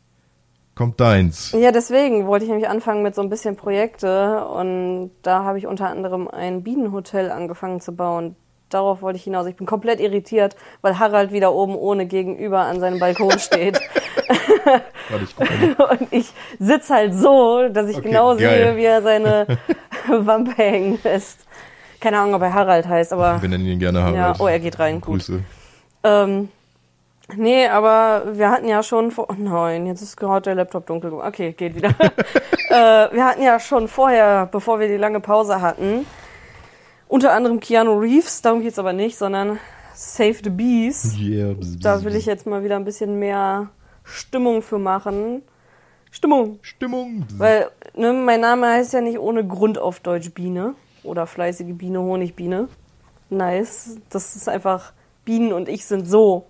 kommt deins. Ja, deswegen wollte ich nämlich anfangen mit so ein bisschen Projekte und da habe ich unter anderem ein Bienenhotel angefangen zu bauen. Darauf wollte ich hinaus. Ich bin komplett irritiert, weil Harald wieder oben ohne gegenüber an seinem Balkon steht. Warte, ich und ich sitz halt so, dass ich Okay, genau geil. sehe, wie er seine Wampe hängen lässt. Keine Ahnung, ob er Harald heißt, aber Wir nennen ihn gerne Harald. Ja, oh, er geht rein, gut. Grüße. Ähm, nee, aber wir hatten ja schon vor. Oh nein, jetzt ist gerade der Laptop dunkel. geworden. Okay, geht wieder. äh, wir hatten ja schon vorher, bevor wir die lange Pause hatten, unter anderem Keanu Reeves, darum geht's aber nicht, sondern Save the Bees. Yeah. Da will ich jetzt mal wieder ein bisschen mehr Stimmung für machen. Stimmung. Stimmung. Weil, ne, mein Name heißt ja nicht ohne Grund auf Deutsch Biene. Oder fleißige Biene, Honigbiene. Nice. Das ist einfach, Bienen und ich sind so.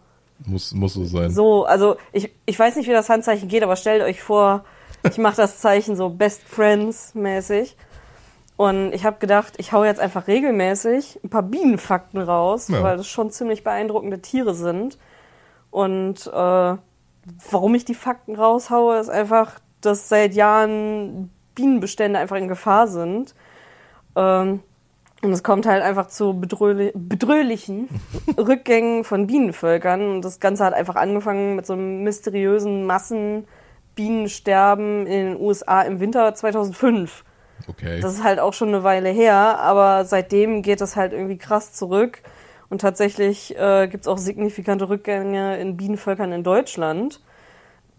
Muss, muss so sein. So, also ich, ich weiß nicht, wie das Handzeichen geht, aber stellt euch vor, ich mache das Zeichen so Best Friends mäßig. Und ich habe gedacht, ich hau jetzt einfach regelmäßig ein paar Bienenfakten raus, Ja. weil das schon ziemlich beeindruckende Tiere sind. Und äh, warum ich die Fakten raushaue, ist einfach, dass seit Jahren Bienenbestände einfach in Gefahr sind. Ähm, und es kommt halt einfach zu bedröhli bedröhlichen Rückgängen von Bienenvölkern. Und das Ganze hat einfach angefangen mit so einem mysteriösen Massenbienensterben in den USA im Winter 2005. Okay. Das ist halt auch schon eine Weile her, aber seitdem geht es halt irgendwie krass zurück. Und tatsächlich äh, gibt es auch signifikante Rückgänge in Bienenvölkern in Deutschland.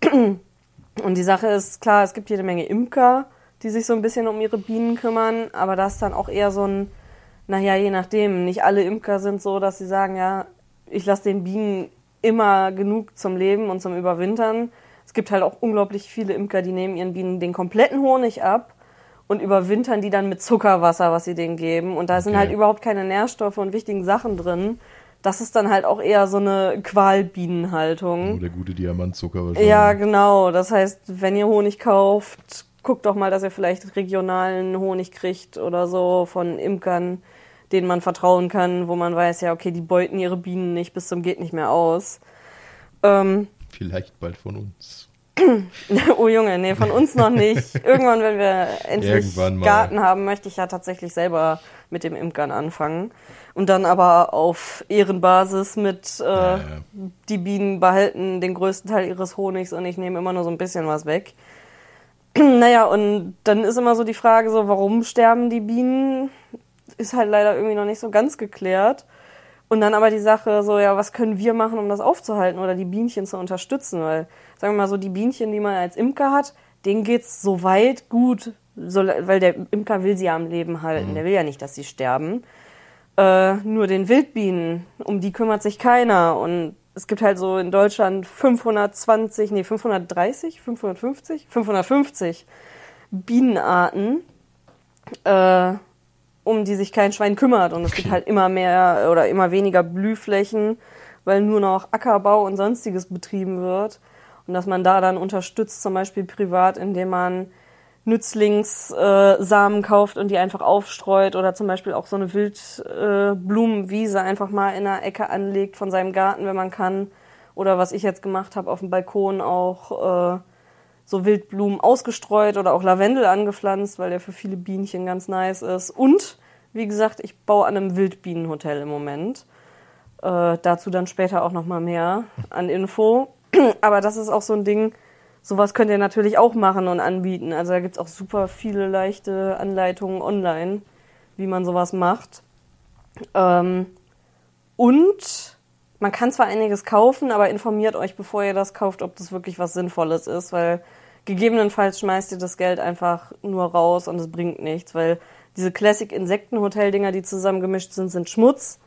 Und die Sache ist klar, es gibt jede Menge Imker, die sich so ein bisschen um ihre Bienen kümmern, aber das ist dann auch eher so ein, naja, je nachdem. Nicht alle Imker sind so, dass sie sagen, ja, ich lasse den Bienen immer genug zum Leben und zum Überwintern. Es gibt halt auch unglaublich viele Imker, die nehmen ihren Bienen den kompletten Honig ab und überwintern die dann mit Zuckerwasser, was sie denen geben. Und da sind Okay. halt überhaupt keine Nährstoffe und wichtigen Sachen drin. Das ist dann halt auch eher so eine Qualbienenhaltung. Oh, der gute Diamantzucker wahrscheinlich. Ja, genau. Das heißt, wenn ihr Honig kauft, guckt doch mal, dass ihr vielleicht regionalen Honig kriegt oder so von Imkern, denen man vertrauen kann, wo man weiß, ja, okay, die beuten ihre Bienen nicht bis zum geht nicht mehr aus. Ähm, Vielleicht bald von uns. Oh Junge, nee, von uns noch nicht. Irgendwann, wenn wir endlich. Garten haben, möchte ich ja tatsächlich selber mit dem Imkern anfangen. Und dann aber auf Ehrenbasis mit äh, Ja, ja. die Bienen behalten den größten Teil ihres Honigs und ich nehme immer nur so ein bisschen was weg. naja, und dann ist immer so die Frage so, warum sterben die Bienen? Ist halt leider irgendwie noch nicht so ganz geklärt. Und dann aber die Sache so, ja, was können wir machen, um das aufzuhalten oder die Bienchen zu unterstützen? Weil, sagen wir mal so, die Bienchen, die man als Imker hat, denen geht's soweit gut, so, weil der Imker will sie ja am Leben halten. Der will ja nicht, dass sie sterben. Äh, nur den Wildbienen, um die kümmert sich keiner. Und es gibt halt so in Deutschland 520, nee, 530, 550, 550 Bienenarten, äh, um die sich kein Schwein kümmert. Und es gibt halt immer mehr oder immer weniger Blühflächen, weil nur noch Ackerbau und sonstiges betrieben wird. Und dass man da dann unterstützt, zum Beispiel privat, indem man Nützlingssamen äh, kauft und die einfach aufstreut oder zum Beispiel auch so eine Wildblumenwiese äh, einfach mal in einer Ecke anlegt von seinem Garten, wenn man kann. Oder was ich jetzt gemacht habe, auf dem Balkon auch äh, so Wildblumen ausgestreut oder auch Lavendel angepflanzt, weil der für viele Bienchen ganz nice ist. Und, wie gesagt, ich baue an einem Wildbienenhotel im Moment. Äh, dazu dann später auch nochmal mehr an Info. Aber das ist auch so ein Ding, sowas könnt ihr natürlich auch machen und anbieten. Also da gibt's auch super viele leichte Anleitungen online, wie man sowas macht. Ähm, und man kann zwar einiges kaufen, aber informiert euch, bevor ihr das kauft, ob das wirklich was Sinnvolles ist, weil gegebenenfalls schmeißt ihr das Geld einfach nur raus und es bringt nichts, weil diese Classic Insektenhotel-Dinger, die zusammengemischt sind, sind Schmutz.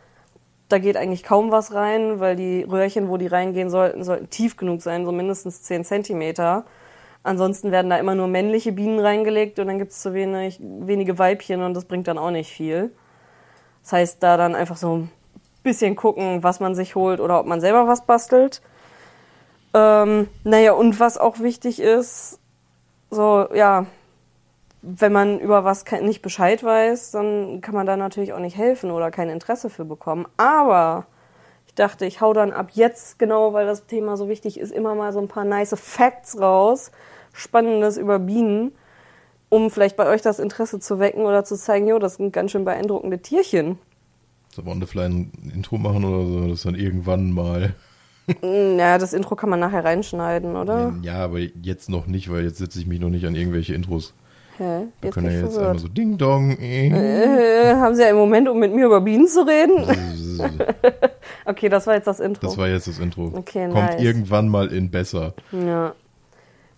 Da geht eigentlich kaum was rein, weil die Röhrchen, wo die reingehen sollten, sollten tief genug sein, so mindestens 10 Zentimeter. Ansonsten werden da immer nur männliche Bienen reingelegt und dann gibt's zu wenig, wenige Weibchen und das bringt dann auch nicht viel. Das heißt, da dann einfach so ein bisschen gucken, was man sich holt oder ob man selber was bastelt. Ähm, naja, und was auch wichtig ist, so, ja, wenn man über was nicht Bescheid weiß, dann kann man da natürlich auch nicht helfen oder kein Interesse für bekommen. Aber ich dachte, ich hau dann ab jetzt, genau weil das Thema so wichtig ist, immer mal so ein paar nice Facts raus, Spannendes über Bienen, um vielleicht bei euch das Interesse zu wecken oder zu zeigen, jo, das sind ganz schön beeindruckende Tierchen. Soll man vielleicht ein Intro machen oder so, das dann irgendwann mal. Ja, das Intro kann man nachher reinschneiden, oder? Ja, aber jetzt noch nicht, weil jetzt setze ich mich noch nicht an irgendwelche Intros. Hä? Wir Jetzt können ja jetzt verwirrt. einmal so Ding Dong. Äh. Äh, haben Sie einen Moment, um mit mir über Bienen zu reden? Okay, das war jetzt das Intro. Das war jetzt das Intro. Okay, Kommt nice. irgendwann mal in besser. Ja.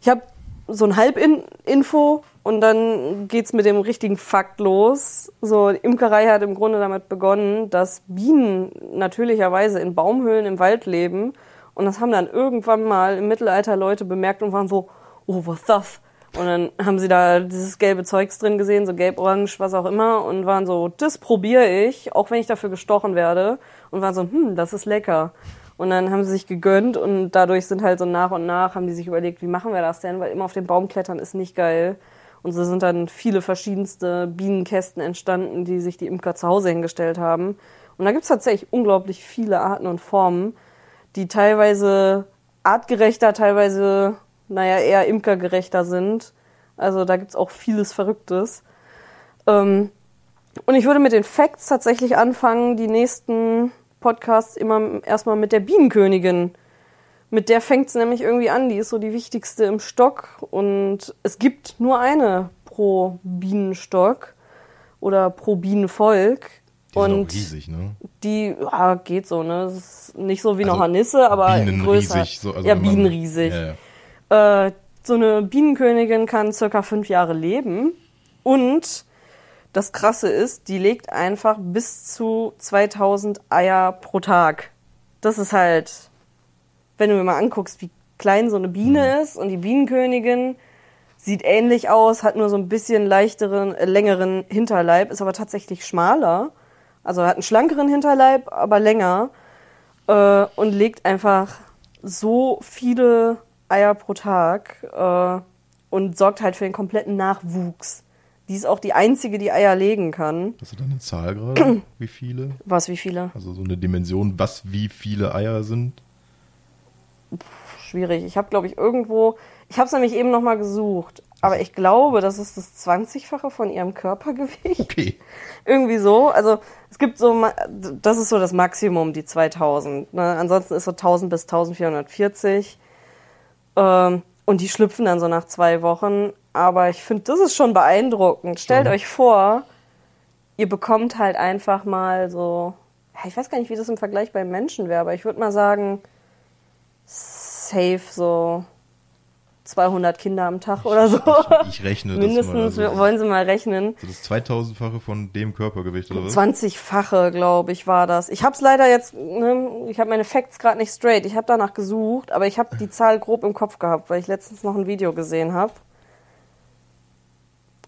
Ich habe so ein Halbinfo und dann geht's mit dem richtigen Fakt los. So, die Imkerei hat im Grunde damit begonnen, dass Bienen natürlicherweise in Baumhöhlen im Wald leben. Und das haben dann irgendwann mal im Mittelalter Leute bemerkt und waren so, oh, was das? Und dann haben sie da dieses gelbe Zeugs drin gesehen, so gelb-orange, was auch immer, und waren so, das probiere ich, auch wenn ich dafür gestochen werde. Und waren so, hm, das ist lecker. Und dann haben sie sich gegönnt und dadurch sind halt so nach und nach, haben die sich überlegt, wie machen wir das denn? Weil immer auf den Baum klettern ist nicht geil. Und so sind dann viele verschiedenste Bienenkästen entstanden, die sich die Imker zu Hause hingestellt haben. Und da gibt's tatsächlich unglaublich viele Arten und Formen, die teilweise artgerechter, teilweise, naja, eher imkergerechter sind. Also da gibt's auch vieles Verrücktes. Ähm, und ich würde mit den Facts tatsächlich anfangen, die nächsten Podcasts immer erstmal mit der Bienenkönigin. Mit der fängt's nämlich irgendwie an. Die ist so die wichtigste im Stock. Und es gibt nur eine pro Bienenstock oder pro Bienenvolk. Die und auch riesig, ne? die ja, geht so, ne? Das ist nicht so wie eine Also Hornisse, aber Bienen größer. riesig. So, also ja, bienenriesig. Ja, ja. Äh, so eine Bienenkönigin kann circa fünf Jahre leben. Und das Krasse ist, die legt einfach bis zu 2000 Eier pro Tag. Das ist halt, wenn du mir mal anguckst, wie klein so eine Biene ist und die Bienenkönigin sieht ähnlich aus, hat nur so ein bisschen leichteren, äh, längeren Hinterleib, ist aber tatsächlich schmaler. Also hat einen schlankeren Hinterleib, aber länger äh, und legt einfach so viele Eier pro Tag äh, und sorgt halt für den kompletten Nachwuchs. Die ist auch die einzige, die Eier legen kann. Hast du da eine Zahl gerade? wie viele? Was, wie viele? Also so eine Dimension, was wie viele Eier sind? Schwierig. Ich habe, glaube ich, irgendwo, ich habe es nämlich eben nochmal gesucht, aber ich glaube, das ist das 20-fache von ihrem Körpergewicht. Okay. Irgendwie so. Also es gibt so, das ist so das Maximum, die 2000. Ne? Ansonsten ist so 1000 bis 1440. Ähm, und die schlüpfen dann so nach zwei Wochen. Aber ich finde, das ist schon beeindruckend. Stellt euch vor, ihr bekommt halt einfach mal so, ich weiß gar nicht, wie das im Vergleich beim Menschen wäre, aber ich würde mal sagen, safe so 200 Kinder am Tag oder so. Ich, ich rechne das mal. Mindestens, Also, wollen Sie mal rechnen. so das 2000-fache von dem Körpergewicht oder was? 20-fache, glaube ich, war das. Ich habe es leider jetzt, ne, ich habe meine Facts gerade nicht straight. Ich habe danach gesucht, aber ich habe die Zahl grob im Kopf gehabt, weil ich letztens noch ein Video gesehen habe.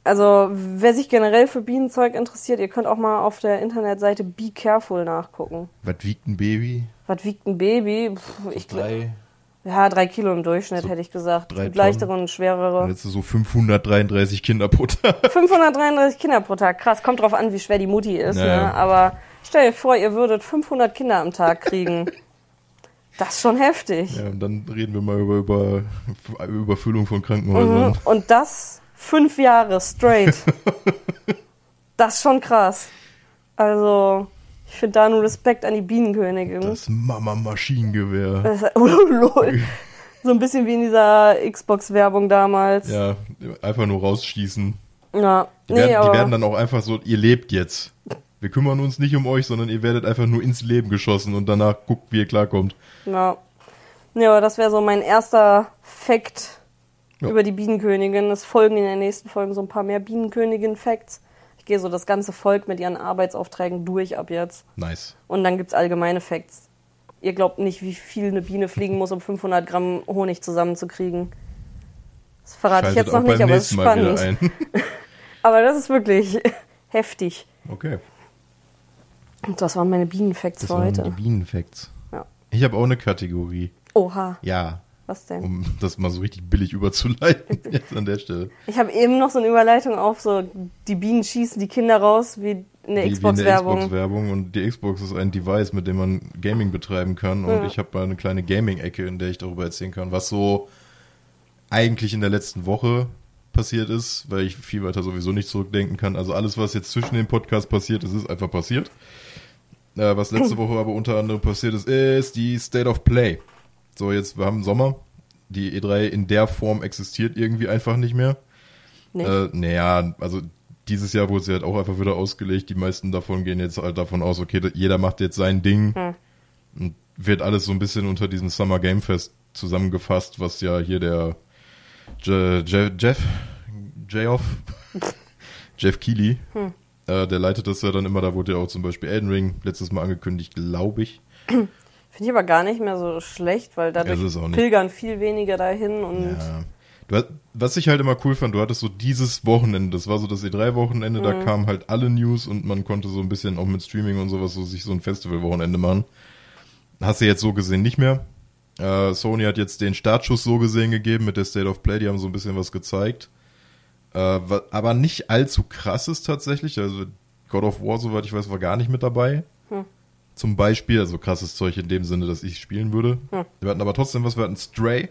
Also, wer sich generell für Bienenzeug interessiert, ihr könnt auch mal auf der Internetseite Be Careful nachgucken. Was wiegt ein Baby? Was wiegt ein Baby? Puh, ich glaub, Drei. ja, drei Kilo im Durchschnitt, So hätte ich gesagt. drei Es gibt Tonnen. leichtere und schwerere. jetzt so 533 Kinder pro Tag. 533 Kinder pro Tag. Krass, kommt drauf an, wie schwer die Mutti ist. Ja. Ne? Aber stellt euch vor, ihr würdet 500 Kinder am Tag kriegen. Das ist schon heftig. Ja, und dann reden wir mal über, über Überfüllung von Krankenhäusern. Mhm. Und das fünf Jahre straight. Das ist schon krass. Also, ich finde da nur Respekt an die Bienenkönigin. Das Mama-Maschinengewehr. Das ist, oh, lol. So ein bisschen wie in dieser Xbox-Werbung damals. Ja, einfach nur rausschießen. Ja. Die, Nee, werden, die werden dann auch einfach so, ihr lebt jetzt. Wir kümmern uns nicht um euch, sondern ihr werdet einfach nur ins Leben geschossen und danach guckt, wie ihr klarkommt. Ja. Ja, aber das wäre so mein erster Fact Ja. über die Bienenkönigin. Es folgen in den nächsten Folgen so ein paar mehr Bienenkönigin-Facts. Ich gehe so das ganze Volk mit ihren Arbeitsaufträgen durch ab jetzt. Nice. Und dann gibt's allgemeine Facts. Ihr glaubt nicht, wie viel eine Biene fliegen muss, um 500 Gramm Honig zusammenzukriegen. Das verrate ich Schaltet jetzt noch nicht, aber es ist spannend. Aber das ist wirklich heftig. Okay. Und das waren meine Bienenfacts Das für waren die heute. Bienenfacts. Ja. Ich habe auch eine Kategorie. Oha, Ja, was denn? um das mal so richtig billig überzuleiten jetzt an der Stelle. Ich habe eben noch so eine Überleitung auf, so die Bienen schießen die Kinder raus, wie der Xbox-Werbung. Xbox-Werbung und die Xbox ist ein Device, mit dem man Gaming betreiben kann und Ja. ich habe mal eine kleine Gaming-Ecke, in der ich darüber erzählen kann, was so eigentlich in der letzten Woche passiert ist, weil ich viel weiter sowieso nicht zurückdenken kann. Also alles, was jetzt zwischen dem Podcast passiert ist, ist einfach passiert. Äh, was letzte Woche aber unter anderem passiert ist, ist die State of Play. So, jetzt, wir haben Sommer. Die E3 in der Form existiert irgendwie einfach nicht mehr. Nicht? Äh, naja, also dieses Jahr wurde sie halt auch einfach wieder ausgelegt. Die meisten davon gehen jetzt halt davon aus, okay, jeder macht jetzt sein Ding Hm. und wird alles so ein bisschen unter diesem Summer Game Fest zusammengefasst, was ja hier der Je, Je, Jeff, Jeff, Jeff Keighley, Hm. äh, der leitet das ja dann immer, da wurde ja auch zum Beispiel Elden Ring letztes Mal angekündigt, glaube ich. Finde ich aber gar nicht mehr so schlecht, weil dadurch pilgern viel weniger dahin und Ja. Du, was ich halt immer cool fand, du hattest so dieses Wochenende, das war so das E3-Wochenende, da kamen halt alle News und man konnte so ein bisschen auch mit Streaming und sowas so sich so ein Festival-Wochenende machen. Hast du jetzt so gesehen nicht mehr. Äh, Sony hat jetzt den Startschuss so gesehen gegeben mit der State of Play, die haben so ein bisschen was gezeigt. Äh, aber nicht allzu krasses tatsächlich. Also God of War, soweit ich weiß, war gar nicht mit dabei. Zum Beispiel, also krasses Zeug in dem Sinne, dass ich spielen würde. Wir hatten aber trotzdem was, wir hatten Stray,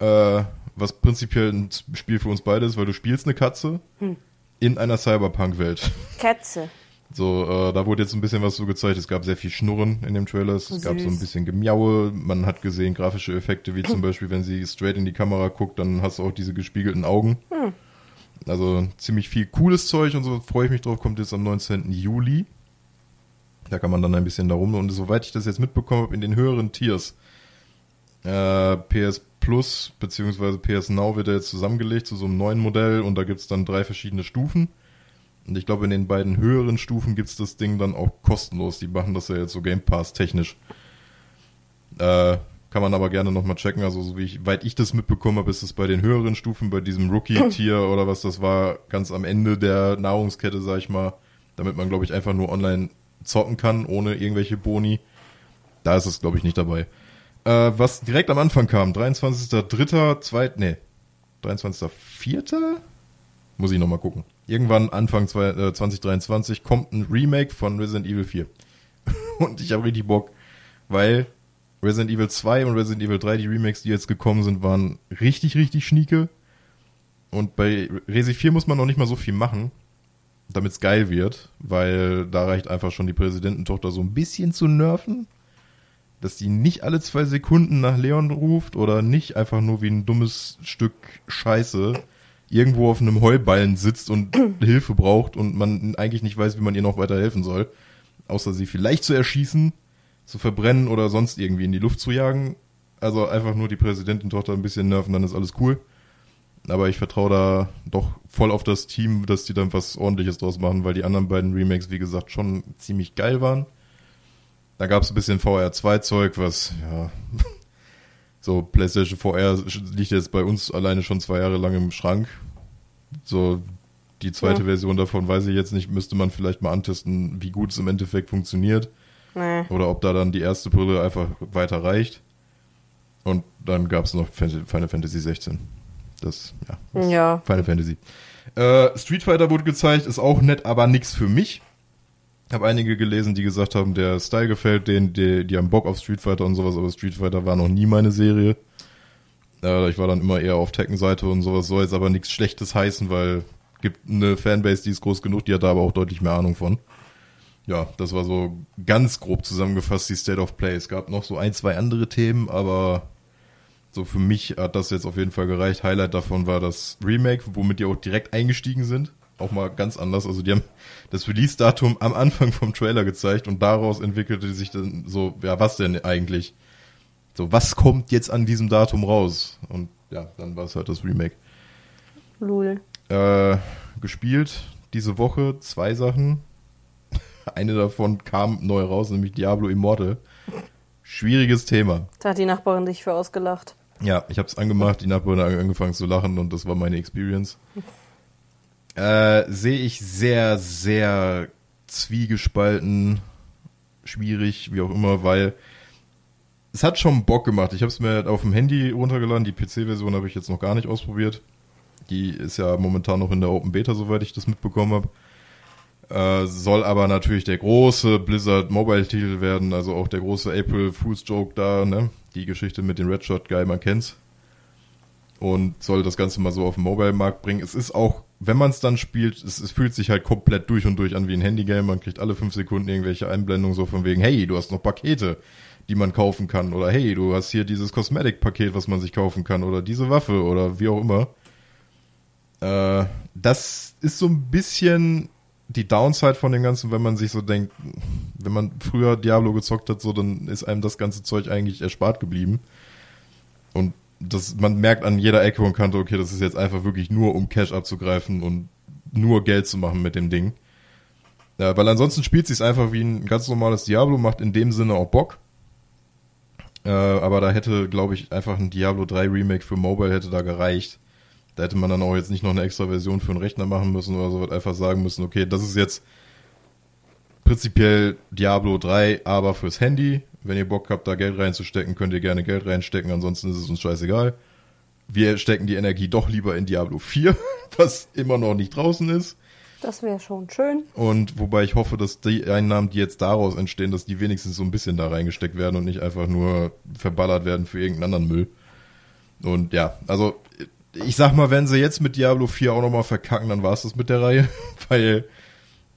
äh, was prinzipiell ein Spiel für uns beide ist, weil du spielst eine Katze in einer Cyberpunk-Welt. Kätze. So, äh, da wurde jetzt ein bisschen was so gezeigt. Es gab sehr viel Schnurren in dem Trailer. Es Süß. gab so ein bisschen Gemiaue. Man hat gesehen grafische Effekte, wie zum Beispiel, wenn sie straight in die Kamera guckt, dann hast du auch diese gespiegelten Augen. Also ziemlich viel cooles Zeug und so freue ich mich drauf. Kommt jetzt am 19. Juli. Da kann man dann ein bisschen da rum. Und soweit ich das jetzt mitbekommen habe, in den höheren Tiers, äh, PS Plus beziehungsweise PS Now wird er jetzt zusammengelegt zu so einem neuen Modell und da gibt's dann drei verschiedene Stufen. Und ich glaube, in den beiden höheren Stufen gibt's das Ding dann auch kostenlos. Die machen das ja jetzt so Game Pass technisch. Äh, kann man aber gerne nochmal checken. Also, so wie ich, weit ich das mitbekommen habe, ist es bei den höheren Stufen, bei diesem Rookie-Tier oder was das war, ganz am Ende der Nahrungskette, sag ich mal, damit man, glaube ich, einfach nur online zocken kann, ohne irgendwelche Boni. Da ist es, glaube ich, nicht dabei. Äh, was direkt am Anfang kam, 23.3., zweit, nee, 23.4., muss ich nochmal gucken. Irgendwann Anfang zwei, äh, 2023 kommt ein Remake von Resident Evil 4. und ich habe richtig Bock, weil Resident Evil 2 und Resident Evil 3, die Remakes, die jetzt gekommen sind, waren richtig, richtig schnieke. Und bei Resi 4 muss man noch nicht mal so viel machen, damit es geil wird, weil da reicht einfach schon die Präsidententochter so ein bisschen zu nerven, dass die nicht alle zwei Sekunden nach Leon ruft oder nicht einfach nur wie ein dummes Stück Scheiße irgendwo auf einem Heuballen sitzt und Hilfe braucht und man eigentlich nicht weiß, wie man ihr noch weiter helfen soll, außer sie vielleicht zu erschießen, zu verbrennen oder sonst irgendwie in die Luft zu jagen. Also einfach nur die Präsidententochter ein bisschen nerven, dann ist alles cool. Aber ich vertraue da doch voll auf das Team, dass die dann was ordentliches draus machen, weil die anderen beiden Remakes, wie gesagt, schon ziemlich geil waren. Da gab es ein bisschen VR2-Zeug, was, ja, so PlayStation VR liegt jetzt bei uns alleine schon zwei Jahre lang im Schrank. So, die zweite Ja. Version davon weiß ich jetzt nicht, müsste man vielleicht mal antesten, wie gut es im Endeffekt funktioniert. Nee. Oder ob da dann die erste Brille einfach weiter reicht. Und dann gab es noch Final Fantasy 16. Das, ja, das Ja. Final Fantasy. Äh, Street Fighter wurde gezeigt, ist auch nett, aber nix für mich. Habe einige gelesen, die gesagt haben, der Style gefällt denen, die, die haben Bock auf Street Fighter und sowas, aber Street Fighter war noch nie meine Serie. Äh, ich war dann immer eher auf Tekken-Seite und sowas, soll jetzt aber nichts Schlechtes heißen, weil gibt eine Fanbase, die ist groß genug, die hat da aber auch deutlich mehr Ahnung von. Ja, das war so ganz grob zusammengefasst die State of Play. Es gab noch so ein, zwei andere Themen, aber so für mich hat das jetzt auf jeden Fall gereicht. Highlight davon war das Remake, womit die auch direkt eingestiegen sind. Auch mal ganz anders. Also die haben das Release-Datum am Anfang vom Trailer gezeigt und daraus entwickelte sich dann so, ja, was denn eigentlich? So, was kommt jetzt an diesem Datum raus? Und ja, dann war es halt das Remake. Lul. Äh, gespielt diese Woche zwei Sachen. Eine davon kam neu raus, nämlich Diablo Immortal. Schwieriges Thema. Da hat die Nachbarin dich für ausgelacht. Ja, ich habe es angemacht, die Nachbarin hat angefangen zu lachen und das war meine Experience. Äh, Sehe ich sehr, sehr zwiegespalten. schwierig, wie auch immer, weil es hat schon Bock gemacht. Ich habe es mir auf dem Handy runtergeladen. Die PC-Version habe ich jetzt noch gar nicht ausprobiert. Die ist ja momentan noch in der Open Beta, soweit ich das mitbekommen habe. Äh, soll aber natürlich der große Blizzard Mobile-Titel werden, also auch der große April Fool's Joke da, ne? Die Geschichte mit dem Red Shot Guy, man kennt's. Und soll das Ganze mal so auf den Mobile-Markt bringen. Es ist auch, wenn man es dann spielt, es, es fühlt sich halt komplett durch und durch an wie ein Handygame. Man kriegt alle fünf Sekunden irgendwelche Einblendungen so von wegen, hey, du hast noch Pakete, die man kaufen kann. Oder hey, du hast hier dieses Cosmetic-Paket, was man sich kaufen kann. Oder diese Waffe oder wie auch immer. Äh, das ist so ein bisschen die Downside von dem Ganzen, wenn man sich so denkt, wenn man früher Diablo gezockt hat, so, dann ist einem das ganze Zeug eigentlich erspart geblieben. Und das, man merkt an jeder Ecke und Kante, okay, das ist jetzt einfach wirklich nur, um Cash abzugreifen und nur Geld zu machen mit dem Ding. Ja, weil ansonsten spielt sich einfach wie ein ganz normales Diablo, macht in dem Sinne auch Bock. Äh, aber da hätte, glaube ich, einfach ein Diablo 3 Remake für Mobile hätte da gereicht. Da hätte man dann auch jetzt nicht noch eine extra Version für einen Rechner machen müssen oder so, wird einfach sagen müssen, okay, das ist jetzt prinzipiell Diablo 3, aber fürs Handy. Wenn ihr Bock habt, da Geld reinzustecken, könnt ihr gerne Geld reinstecken, ansonsten ist es uns scheißegal. Wir stecken die Energie doch lieber in Diablo 4, was immer noch nicht draußen ist. Das wäre schon schön. Und wobei ich hoffe, dass die Einnahmen, die jetzt daraus entstehen, dass die wenigstens so ein bisschen da reingesteckt werden und nicht einfach nur verballert werden für irgendeinen anderen Müll. Und ja, also ich sag mal, wenn sie jetzt mit Diablo 4 auch nochmal verkacken, dann war es das mit der Reihe. Weil,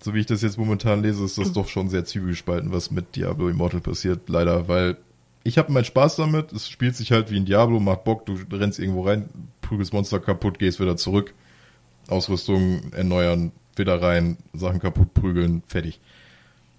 so wie ich das jetzt momentan lese, ist das doch schon sehr zwiebelspalten, was mit Diablo Immortal passiert. Leider, weil ich habe meinen Spaß damit. Es spielt sich halt wie ein Diablo, macht Bock, du rennst irgendwo rein, prügelst Monster kaputt, gehst wieder zurück. Ausrüstung erneuern, wieder rein, Sachen kaputt prügeln, fertig.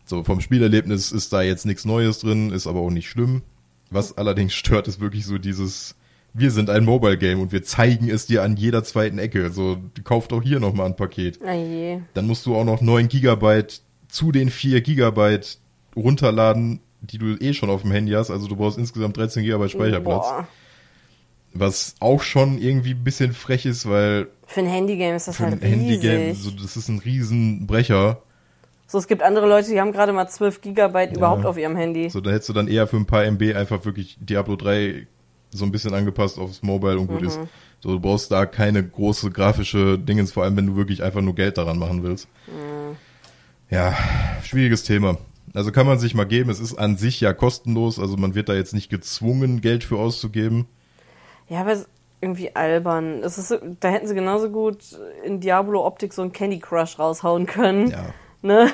So, vom Spielerlebnis ist da jetzt nichts Neues drin, ist aber auch nicht schlimm. Was allerdings stört, ist wirklich so dieses, wir sind ein Mobile Game und wir zeigen es dir an jeder zweiten Ecke. So, kauf doch hier nochmal ein Paket. Ah je. Dann musst du auch noch 9 Gigabyte zu den 4 Gigabyte runterladen, die du eh schon auf dem Handy hast. Also du brauchst insgesamt 13 Gigabyte Speicherplatz. Boah. Was auch schon irgendwie ein bisschen frech ist, weil Für ein Handygame ist das für ein halt riesig. Handygame, so, das ist ein Riesenbrecher. So, es gibt andere Leute, die haben gerade mal 12 Gigabyte überhaupt auf ihrem Handy. So, da hättest du dann eher für ein paar MB einfach wirklich Diablo 3 so ein bisschen angepasst aufs Mobile und gut Mhm. ist. So, du brauchst da keine große grafische Dingens, vor allem wenn du wirklich einfach nur Geld daran machen willst. Mhm. Ja, schwieriges Thema. Also kann man sich mal geben, es ist an sich ja kostenlos, also man wird da jetzt nicht gezwungen, Geld für auszugeben. Ja, aber es ist irgendwie albern. Es ist, da hätten sie genauso gut in Diablo-Optik so ein Candy Crush raushauen können. Ja, Ne?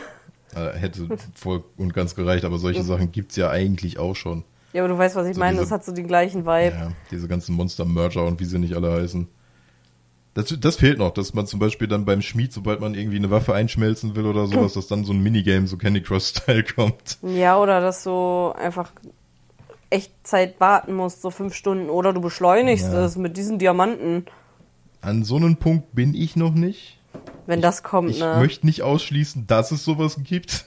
äh, hätte voll und ganz gereicht, aber solche Sachen gibt's ja eigentlich auch schon. Ja, aber du weißt, was ich So meine. diese- Das hat so den gleichen Vibe. Ja, diese ganzen Monster-Merger und wie sie nicht alle heißen. Das, das fehlt noch, dass man zum Beispiel dann beim Schmied, sobald man irgendwie eine Waffe einschmelzen will oder sowas, dass dann so ein Minigame, so Candy Crush-Style kommt. Ja, oder dass du einfach Echtzeit warten musst, so fünf Stunden. Oder du beschleunigst Ja. es mit diesen Diamanten. An so einem Punkt bin ich noch nicht. Wenn das kommt, Ich ne? möchte nicht ausschließen, dass es sowas gibt.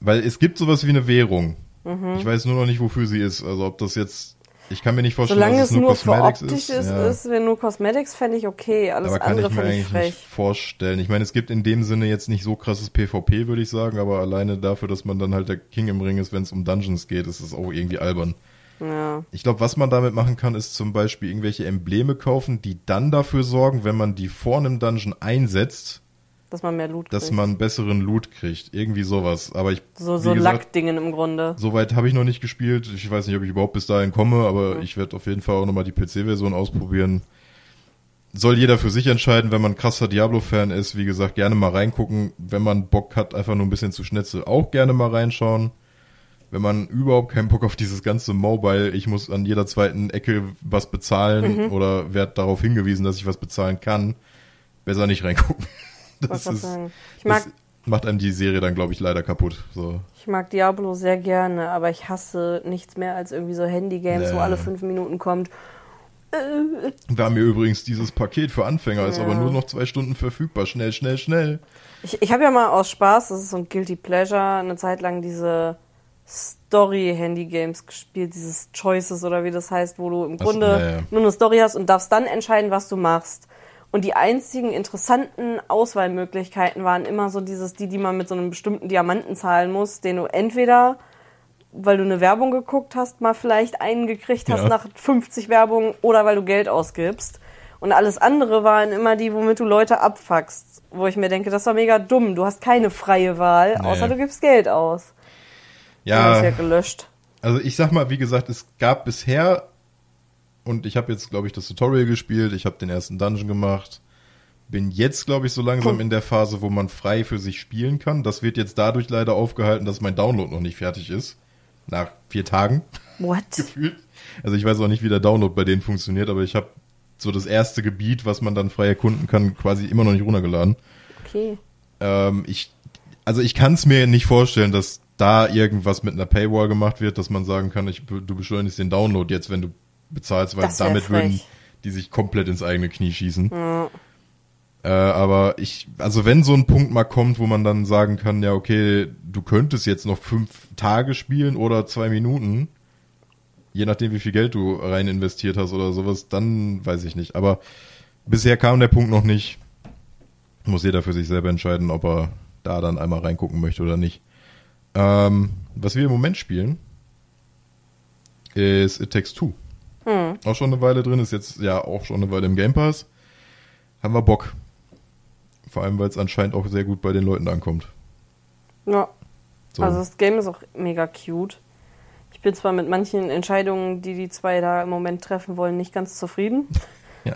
Weil es gibt sowas wie eine Währung. Mhm. Ich weiß nur noch nicht, wofür sie ist. Also ob das jetzt, ich kann mir nicht vorstellen, Solange dass es nur für Cosmetics optisch ist, Ja. ist, wenn nur Cosmetics, fände ich okay. Alles aber kann andere ich mir fände ich eigentlich nicht frech. vorstellen. Ich meine, es gibt in dem Sinne jetzt nicht so krasses PvP, würde ich sagen, aber alleine dafür, dass man dann halt der King im Ring ist, wenn es um Dungeons geht, ist es auch irgendwie albern. Ja. Ich glaube, was man damit machen kann, ist zum Beispiel irgendwelche Embleme kaufen, die dann dafür sorgen, wenn man die vor einem Dungeon einsetzt, Dass man mehr Loot dass kriegt. man besseren Loot kriegt. Irgendwie sowas. Aber ich, so so Lackdingen im Grunde. Soweit habe ich noch nicht gespielt. Ich weiß nicht, ob ich überhaupt bis dahin komme, aber Mhm. ich werde auf jeden Fall auch nochmal die PC-Version ausprobieren. Soll jeder für sich entscheiden, wenn man krasser Diablo-Fan ist. Wie gesagt, gerne mal reingucken. Wenn man Bock hat, einfach nur ein bisschen zu schnetzel, auch gerne mal reinschauen. Wenn man überhaupt keinen Bock auf dieses ganze Mobile, ich muss an jeder zweiten Ecke was bezahlen Mhm. oder werde darauf hingewiesen, dass ich was bezahlen kann, besser nicht reingucken. Das, ist. Ich mag, das macht einem die Serie dann, glaube ich, leider kaputt. So. ich mag Diablo sehr gerne, aber ich hasse nichts mehr als irgendwie so Handygames, wo Nee. alle fünf Minuten kommt. Äh, Wir haben hier übrigens dieses Paket für Anfänger, ist Ja. aber nur noch zwei Stunden verfügbar. Schnell, schnell, schnell. Ich, ich habe ja mal aus Spaß, das ist so ein Guilty Pleasure, eine Zeit lang diese Story-Handy-Games gespielt, dieses Choices oder wie das heißt, wo du im Grunde ja, ja. nur eine Story hast und darfst dann entscheiden, was du machst. Und die einzigen interessanten Auswahlmöglichkeiten waren immer so dieses, die, die man mit so einem bestimmten Diamanten zahlen muss, den du entweder, weil du eine Werbung geguckt hast, mal vielleicht einen gekriegt hast Ja. nach 50 Werbungen oder weil du Geld ausgibst. Und alles andere waren immer die, womit du Leute abfuckst. Wo ich mir denke, das war mega dumm. Du hast keine freie Wahl, Nee. außer du gibst Geld aus. Ja. Das ist ja Ja, gelöscht. also ich sag mal, wie gesagt, es gab bisher und ich habe jetzt, glaube ich, das Tutorial gespielt, ich habe den ersten Dungeon gemacht, bin jetzt, glaube ich, so langsam in der Phase, wo man frei für sich spielen kann. Das wird jetzt dadurch leider aufgehalten, dass mein Download noch nicht fertig ist. Nach vier Tagen What? gefühlt. Also ich weiß auch nicht, wie der Download bei denen funktioniert, aber ich habe so das erste Gebiet, was man dann frei erkunden kann, quasi immer noch nicht runtergeladen. Okay. Ähm, ich, also ich kann es mir nicht vorstellen, dass da irgendwas mit einer Paywall gemacht wird, dass man sagen kann, ich, du beschleunigst den Download jetzt, wenn du bezahlst, weil damit frech. würden die sich komplett ins eigene Knie schießen. Äh, aber ich, also wenn so ein Punkt mal kommt, wo man dann sagen kann, ja, okay, du könntest jetzt noch fünf Tage spielen oder zwei Minuten, je nachdem, wie viel Geld du rein investiert hast oder sowas, dann weiß ich nicht. Aber bisher kam der Punkt noch nicht. Muss jeder für sich selber entscheiden, ob er da dann einmal reingucken möchte oder nicht. Ähm, was wir im Moment spielen, ist It Takes Two. Auch schon eine Weile drin, ist jetzt ja auch schon eine Weile im Game Pass. Haben wir Bock. Vor allem, weil es anscheinend auch sehr gut bei den Leuten ankommt. Ja. So. Also das Game ist auch mega cute. Ich bin zwar mit manchen Entscheidungen, die die zwei da im Moment treffen wollen, nicht ganz zufrieden. ja.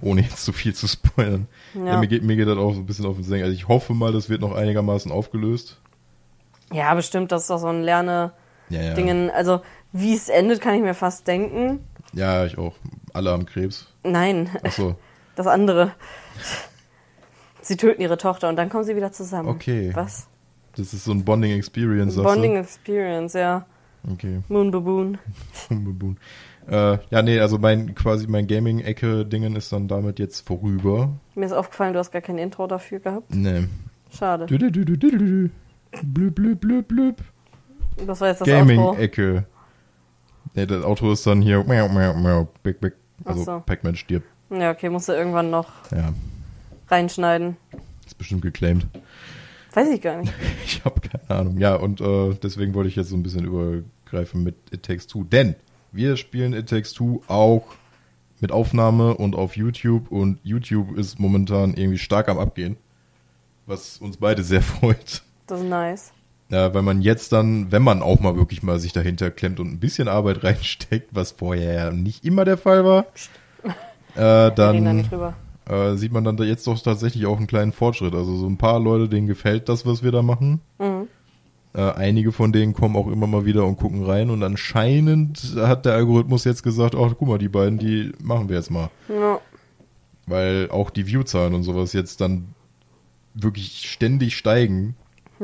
Ohne jetzt zu viel zu spoilern. Ja. Ja. mir, geht, mir geht das auch so ein bisschen auf den Senkel. Also ich hoffe mal, das wird noch einigermaßen aufgelöst. Ja, bestimmt, das ist doch so ein Lerne-Dingen. Ja, ja. Also, wie es endet, kann ich mir fast denken. Ja, ich auch. Alle haben Krebs. Nein, Achso. das andere. Sie töten ihre Tochter und dann kommen sie wieder zusammen. Okay. Was? Das ist so ein Bonding Experience. Bonding Experience, ja. Okay. Moon Baboon. Baboon. Äh, ja, nee, also mein quasi mein Gaming-Ecke-Dingen ist dann damit jetzt vorüber. Mir ist aufgefallen, du hast gar kein Intro dafür gehabt. Nee. Schade. Blüb, blüb, blüb, blüb. Das war jetzt das. Gaming-Ecke. Nee, das Auto ist dann hier. Miau, miau, miau, big, big. Also Ach so. Pac-Man stirbt. Ja, okay, musst du irgendwann noch Ja, reinschneiden. ist bestimmt geclaimed. Weiß ich gar nicht. Ich habe keine Ahnung. Ja, und äh, deswegen wollte ich jetzt so ein bisschen übergreifen mit It Takes Two. Denn wir spielen It Takes Two auch mit Aufnahme und auf YouTube. Und YouTube ist momentan irgendwie stark am Abgehen. Was uns beide sehr freut. Das ist nice. Ja, weil man jetzt dann, wenn man auch mal wirklich mal sich dahinter klemmt und ein bisschen Arbeit reinsteckt, was vorher ja nicht immer der Fall war, äh, dann äh, sieht man dann da jetzt doch tatsächlich auch einen kleinen Fortschritt. Also so ein paar Leute, denen gefällt das, was wir da machen. Mhm. Äh, einige von denen kommen auch immer mal wieder und gucken rein und anscheinend hat der Algorithmus jetzt gesagt, ach guck mal, die beiden, die machen wir jetzt mal. Ja. Weil auch die Viewzahlen und sowas jetzt dann wirklich ständig steigen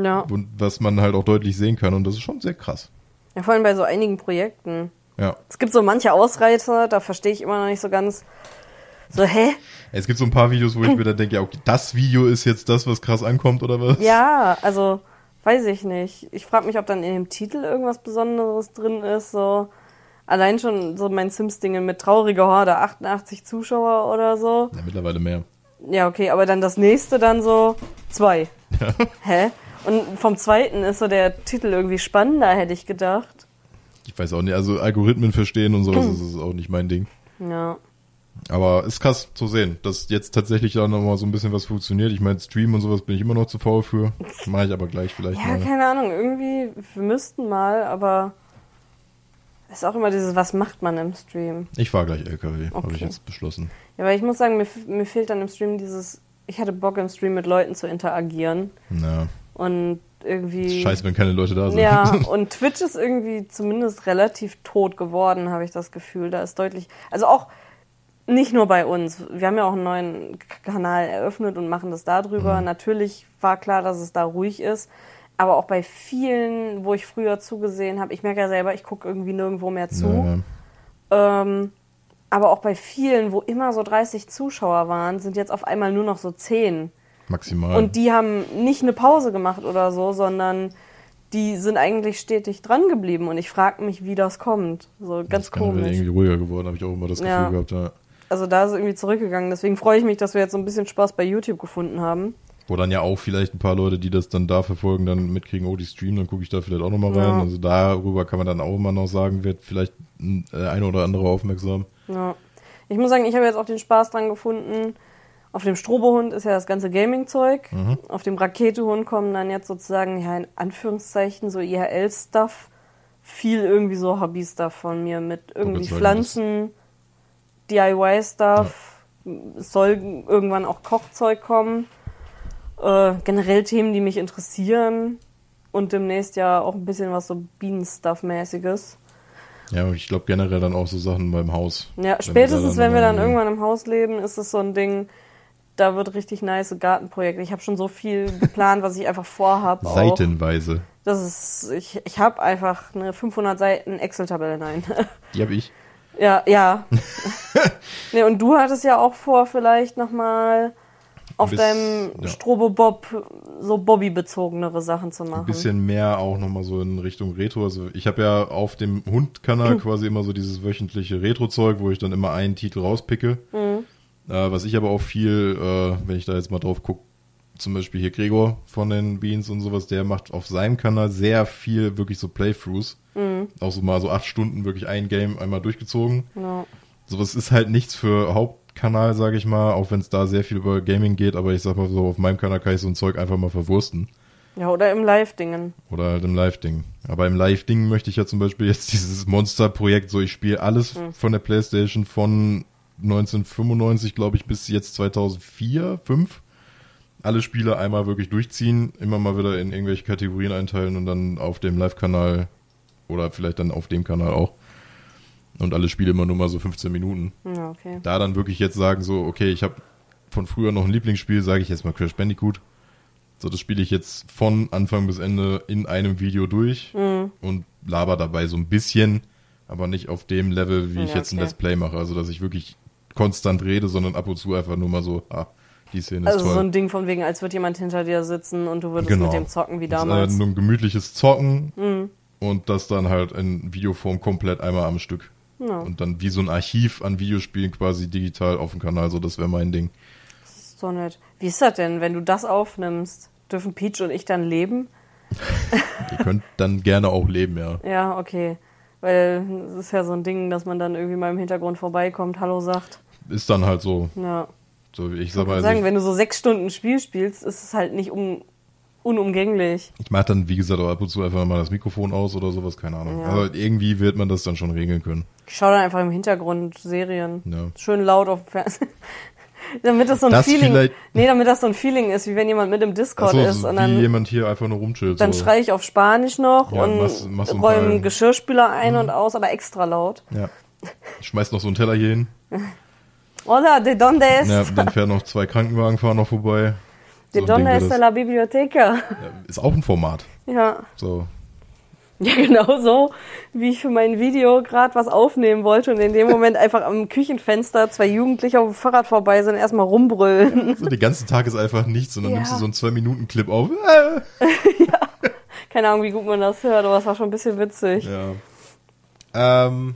ja. und was man halt auch deutlich sehen kann und das ist schon sehr krass. Ja, vor allem bei so einigen Projekten. Ja. Es gibt so manche Ausreiter, da verstehe ich immer noch nicht so ganz. So, hä? Es gibt so ein paar Videos, wo ich mir dann denke, ja, okay, das Video ist jetzt das, was krass ankommt oder was? Ja, also, weiß ich nicht. Ich frage mich, ob dann in dem Titel irgendwas Besonderes drin ist. So, allein schon so mein Sims-Ding mit trauriger Horde, 88 Zuschauer oder so. Ja, mittlerweile mehr. Ja, okay, aber dann das nächste dann so zwei. Hä? Und vom zweiten ist so der Titel irgendwie spannender, hätte ich gedacht. Ich weiß auch nicht, also Algorithmen verstehen und sowas, das ist auch nicht mein Ding. Ja. Aber ist krass zu sehen, dass jetzt tatsächlich da nochmal so ein bisschen was funktioniert. Ich meine, Stream und sowas bin ich immer noch zu faul für. Mache ich aber gleich vielleicht Ja, mal. keine Ahnung, irgendwie, wir müssten mal, aber ist auch immer dieses, was macht man im Stream? Ich fahre gleich LKW, habe ich Okay. jetzt beschlossen. Ja, weil ich muss sagen, mir, mir fehlt dann im Stream dieses, ich hatte Bock im Stream mit Leuten zu interagieren Na, und irgendwie... scheiße, wenn keine Leute da sind. Ja, und Twitch ist irgendwie zumindest relativ tot geworden, habe ich das Gefühl. Da ist deutlich, also auch nicht nur bei uns. Wir haben ja auch einen neuen Kanal eröffnet und machen das darüber. Natürlich war klar, dass es da ruhig ist. Aber auch bei vielen, wo ich früher zugesehen habe, ich merke ja selber, ich gucke irgendwie nirgendwo mehr zu. Ja. Ähm, aber auch bei vielen, wo immer so 30 Zuschauer waren, sind jetzt auf einmal nur noch so 10. Maximal. Und die haben nicht eine Pause gemacht oder so, sondern die sind eigentlich stetig dran geblieben. Und ich frage mich, wie das kommt. So ganz ist generell komisch. irgendwie ruhiger geworden, habe ich auch immer das Gefühl Ja. gehabt. Ja. also da ist irgendwie zurückgegangen. Deswegen freue ich mich, dass wir jetzt so ein bisschen Spaß bei YouTube gefunden haben. Wo dann ja auch vielleicht ein paar Leute, die das dann da verfolgen, dann mitkriegen, oh, die streamen, dann gucke ich da vielleicht auch nochmal rein. Ja. Also darüber kann man dann auch immer noch sagen, wird vielleicht ein äh, eine oder andere aufmerksam. Ja. Ich muss sagen, ich habe jetzt auch den Spaß dran gefunden. Auf dem Strobohund ist ja das ganze Gaming-Zeug. Mhm. Auf dem Raketehund kommen dann jetzt sozusagen, ja, in Anführungszeichen, so IHL-Stuff. Viel irgendwie so Hobby-Stuff von mir mit irgendwie Pflanzen, DIY-Stuff. Es soll irgendwann auch Kochzeug kommen. Äh, generell Themen, die mich interessieren. Und demnächst ja auch ein bisschen was so Bienen-Stuff-mäßiges. Ja, ich glaube generell dann auch so Sachen beim Haus. Ja, Wenn wir spätestens da wenn wir dann irgendwann im Haus leben, ist es so ein Ding, da wird richtig nice Gartenprojekte. Ich habe schon so viel geplant, was ich einfach vorhab. auch. Seitenweise. Das ist, ich, ich habe einfach eine 500 Seiten Excel-Tabelle, nein. Die habe ich. ja, ja. nee, und du hattest ja auch vor, vielleicht nochmal auf Bis- deinem ja. Strobo-Bob so Bobby-bezogenere Sachen zu machen. Ein bisschen mehr auch nochmal so in Richtung Retro. Also ich habe ja auf dem Hund-Kanal quasi immer so dieses wöchentliche Retro-Zeug, wo ich dann immer einen Titel rauspicke. Mhm. Äh, was ich aber auch viel, äh, wenn ich da jetzt mal drauf gucke, zum Beispiel hier Gregor von den Beans und sowas, der macht auf seinem Kanal sehr viel wirklich so Playthroughs. Mhm. Auch so mal so acht Stunden wirklich ein Game einmal durchgezogen. Ja. Sowas ist halt nichts für Hauptkanal, sage ich mal, auch wenn es da sehr viel über Gaming geht, aber ich sag mal so, auf meinem Kanal kann ich so ein Zeug einfach mal verwursten. ja, oder im Live-Dingen. Oder halt im Live-Ding. Aber im Live-Ding möchte ich ja zum Beispiel jetzt dieses Monster-Projekt, so ich spiele alles von der Playstation von 1995, glaube ich, bis jetzt 2004, 5. Alle Spiele einmal wirklich durchziehen, immer mal wieder in irgendwelche Kategorien einteilen und dann auf dem Live-Kanal oder vielleicht dann auf dem Kanal auch. Und alle Spiele immer nur mal so 15 Minuten. Okay. Da dann wirklich jetzt sagen so, okay, ich habe von früher noch ein Lieblingsspiel, sage ich jetzt mal Crash Bandicoot. So, das spiele ich jetzt von Anfang bis Ende in einem Video durch Mhm. und laber dabei so ein bisschen, aber nicht auf dem Level, wie ich Ja, jetzt ein okay. Let's Play mache. Also, dass ich wirklich konstant rede, sondern ab und zu einfach nur mal so, ah, die Szene ist Also toll. so ein Ding von wegen, als würde jemand hinter dir sitzen und du würdest Genau. mit dem zocken wie Das ist, damals. äh, nur ein gemütliches Zocken Mhm. und das dann halt in Videoform komplett einmal am Stück. Ja. Und dann wie so ein Archiv an Videospielen quasi digital auf dem Kanal, so das wäre mein Ding. Das ist so nett. Wie ist das denn, wenn du das aufnimmst? Dürfen Peach und ich dann leben? Ihr könnt dann gerne auch leben, ja. Ja, okay. Weil es ist ja so ein Ding, dass man dann irgendwie mal im Hintergrund vorbeikommt, Hallo sagt. Ist dann halt so. Ja. So, ich Ich sag mal, also sagen, wenn du so sechs Stunden Spiel spielst, ist es halt nicht un unumgänglich. ich mach dann, wie gesagt, auch ab und zu einfach mal das Mikrofon aus oder sowas, keine Ahnung. Ja. Also irgendwie wird man das dann schon regeln können. Ich schaue dann einfach im Hintergrund Serien. Ja. Schön laut auf dem Fernsehen. damit das so ein Das Feeling. Nee, damit das so ein Feeling ist, wie wenn jemand mit im Discord Achso, ist. so Und wie dann jemand hier einfach nur rumchillt. Dann so. schreie ich auf Spanisch noch Ja, und machst ein räume Geschirrspüler ein und aus, aber extra laut. Ja. Schmeißt noch so einen Teller hier hin. Hola, de donde es? Ja, dann fähren noch zwei Krankenwagen fahren noch vorbei. de So donde es la biblioteca? Ja, ist auch ein Format. Ja. So. Ja, genau so, wie ich für mein Video gerade was aufnehmen wollte und in dem Moment einfach am Küchenfenster zwei Jugendliche auf dem Fahrrad vorbei sind, erstmal rumbrüllen. so. Den ganzen Tag ist einfach nichts und dann Ja. nimmst du so einen 2-Minuten-Clip auf. Äh. Keine Ahnung, wie gut man das hört, aber es war schon ein bisschen witzig. Ja. Ähm,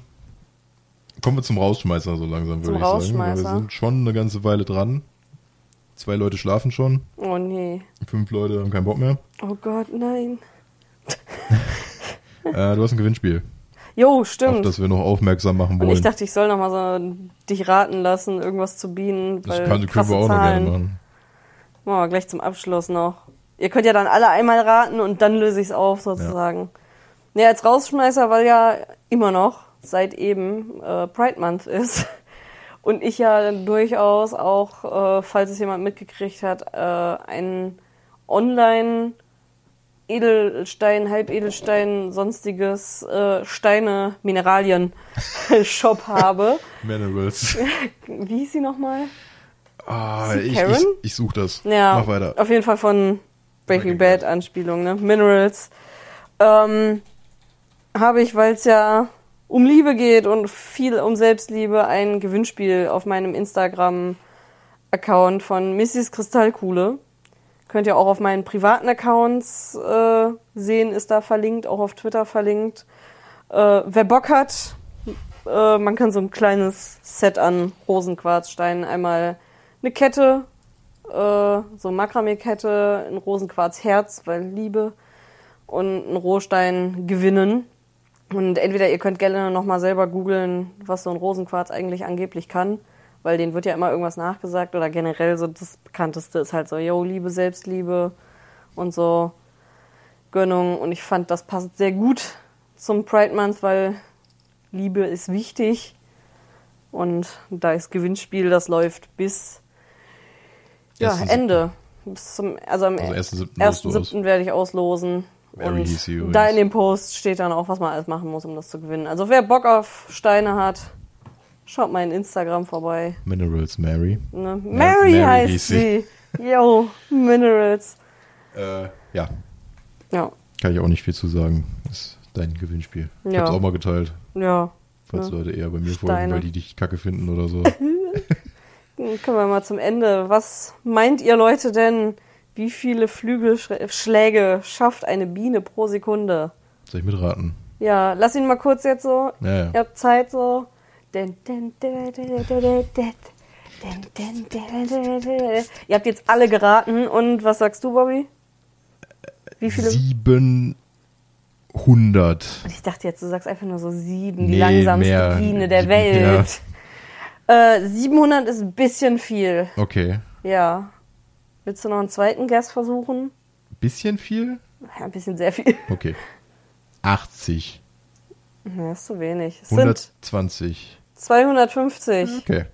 kommen wir zum Rausschmeißer so langsam, würde ich sagen. Wir sind schon eine ganze Weile dran. Zwei Leute schlafen schon, Oh nee. fünf Leute haben keinen Bock mehr. Oh Gott, nein. Äh, du hast ein Gewinnspiel, Jo, auf stimmt. das wir noch aufmerksam machen Und wollen. ich dachte, ich soll noch mal so dich raten lassen, irgendwas zu bieten, das kann, können krasse wir auch noch Zahlen. gerne machen. Machen wir gleich zum Abschluss noch. Ihr könnt ja dann alle einmal raten und dann löse ich es auf, sozusagen. Ja. als Rausschmeißer, weil ja immer noch seit eben äh, Pride Month ist. Und ich ja durchaus auch, äh, falls es jemand mitgekriegt hat, äh, einen Online Edelstein, Halbedelstein, sonstiges äh, Steine, Mineralien Shop habe. Minerals. Wie hieß sie nochmal? Ah, ich, ich, Karen? ich such das. Ja, Mach weiter. auf jeden Fall von Breaking, Breaking Bad, Bad. Anspielung, ne? Minerals. Ähm, habe ich, weil es ja um Liebe geht und viel um Selbstliebe, ein Gewinnspiel auf meinem Instagram-Account von Mrs. Kristallkuhle. Könnt ihr auch auf meinen privaten Accounts äh, sehen, ist da verlinkt, auch auf Twitter verlinkt. Äh, wer Bock hat, Äh, man kann so ein kleines Set an Rosenquarzsteinen einmal eine Kette, äh, so Makramee-Kette, ein Rosenquarzherz, weil Liebe und einen Rohstein gewinnen. Und entweder ihr könnt gerne nochmal selber googeln, was so ein Rosenquarz eigentlich angeblich kann, weil denen wird ja immer irgendwas nachgesagt oder generell so das bekannteste ist halt so, yo, Liebe, Selbstliebe und so Gönnung. Und ich fand, das passt sehr gut zum Pride Month, weil Liebe ist wichtig. Und da ist Gewinnspiel, das läuft bis ja, Ende. Bis zum, also am Also 1.7. löst du aus. 1.7. werde ich auslosen. Und da in dem Post steht dann auch, was man alles machen muss, um das zu gewinnen. Also wer Bock auf Steine hat, schaut mal in Instagram vorbei. Minerals Mary. Ne? Mary, Mary heißt sie. Yo, Minerals. Äh, ja, Ja, kann ich auch nicht viel zu sagen. Ist dein Gewinnspiel. Ich Ja. hab's auch mal geteilt, ja. falls Ja. Leute eher bei mir folgen, Steine. weil die dich kacke finden oder so. Dann Kommen wir mal zum Ende. Was meint ihr Leute denn, wie viele Flügelschläge schafft eine Biene pro Sekunde? Soll ich mitraten? Ja, lass ihn mal kurz jetzt so. Ja, ja. Ihr habt Zeit so. Ihr habt jetzt alle geraten. Und was sagst du, Bobby? Wie viele? 700. Ich dachte jetzt, du sagst einfach nur so sieben, die Nee, langsamste mehr. Biene der. Welt. Äh, 700 ist ein bisschen viel. Okay. Ja. Willst du noch einen zweiten Guess versuchen? Bisschen viel? Ja, ein bisschen sehr viel. Okay. 80. Ja, ist zu wenig. Es sind 120. 250. Okay.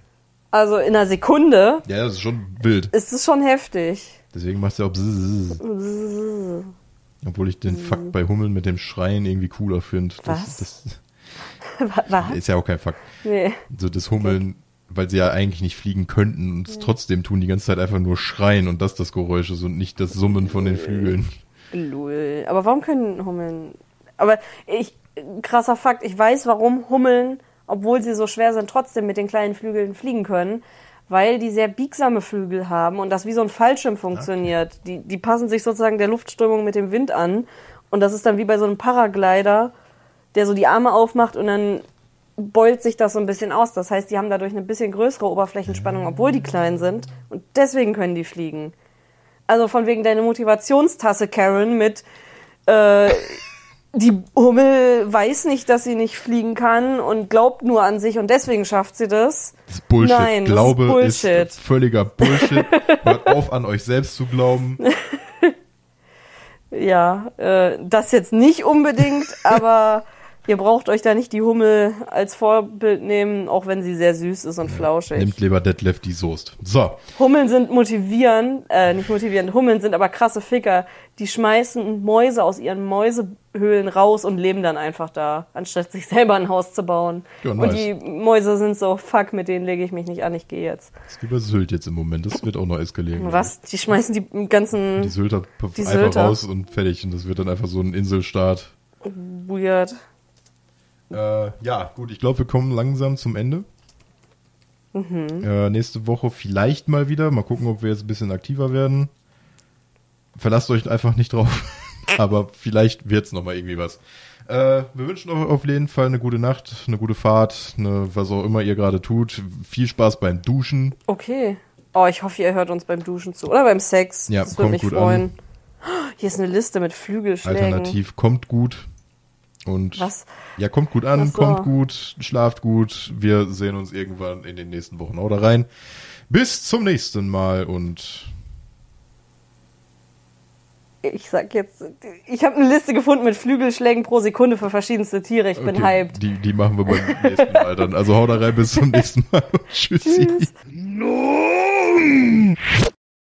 Also in einer Sekunde Ja, das ist schon wild. ist es schon heftig. Deswegen machst du auch bzzz. Obwohl ich den Fakt bei Hummeln mit dem Schreien irgendwie cooler finde. Was? Das, Was? ist ja auch kein Fakt. Nee. So das Hummeln, weil sie ja eigentlich nicht fliegen könnten und es trotzdem tun, die ganze Zeit einfach nur schreien und das das Geräusch ist und nicht das Summen von den Flügeln. Lul. Aber warum können Hummeln. Aber ich. Krasser Fakt, ich weiß, warum Hummeln, obwohl sie so schwer sind, trotzdem mit den kleinen Flügeln fliegen können. Weil die sehr biegsame Flügel haben und das wie so ein Fallschirm funktioniert. Die, die passen sich sozusagen der Luftströmung mit dem Wind an. Und das ist dann wie bei so einem Paraglider, der so die Arme aufmacht und dann beult sich das so ein bisschen aus. Das heißt, die haben dadurch eine bisschen größere Oberflächenspannung, obwohl die klein sind. Und deswegen können die fliegen. Also von wegen deine Motivationstasse, Karen, mit äh, die Hummel weiß nicht, dass sie nicht fliegen kann und glaubt nur an sich und deswegen schafft sie das. Das ist Bullshit. Nein, das ist Glaube Bullshit. ist völliger Bullshit. Hört auf, an euch selbst zu glauben. Ja, äh, das jetzt nicht unbedingt, aber ihr braucht euch da nicht die Hummel als Vorbild nehmen, auch wenn sie sehr süß ist und flauschig. Nimmt lieber Detlef die Soest. So, Hummeln sind motivierend, äh, nicht motivierend, Hummeln sind aber krasse Ficker. Die schmeißen Mäuse aus ihren Mäusehöhlen raus und leben dann einfach da, anstatt sich selber ein Haus zu bauen. Ja, Und nice. die Mäuse sind so, fuck, mit denen lege ich mich nicht an, ich gehe jetzt. das ist wie bei Sylt jetzt im Moment. Das wird auch noch eskalieren. Was? Die schmeißen die ganzen Die Sylter Die einfach Sylter. raus und fertig. Und das wird dann einfach so ein Inselstaat. weird. Äh, ja, gut, ich glaube, wir kommen langsam zum Ende. Mhm. Äh, nächste Woche vielleicht mal wieder. Mal gucken, ob wir jetzt ein bisschen aktiver werden. Verlasst euch einfach nicht drauf. Aber vielleicht wird's noch mal irgendwie was. Äh, wir wünschen euch auf jeden Fall eine gute Nacht, eine gute Fahrt, eine, was auch immer ihr gerade tut. Viel Spaß beim Duschen. Okay. Oh, ich hoffe, ihr hört uns beim Duschen zu. Oder beim Sex. Ja, das würde kommt mich gut freuen. Hier ist eine Liste mit Flügelschlägen. Alternativ kommt gut. Und Was? ja, kommt gut an, so. kommt gut, schlaft gut. Wir sehen uns irgendwann in den nächsten Wochen. Haut rein. Bis zum nächsten Mal und Ich sag jetzt, ich habe eine Liste gefunden mit Flügelschlägen pro Sekunde für verschiedenste Tiere. Ich bin okay, hyped. Die, die machen wir beim nächsten Mal dann. Also haut rein, bis zum nächsten Mal. und Tschüssi. Tschüss.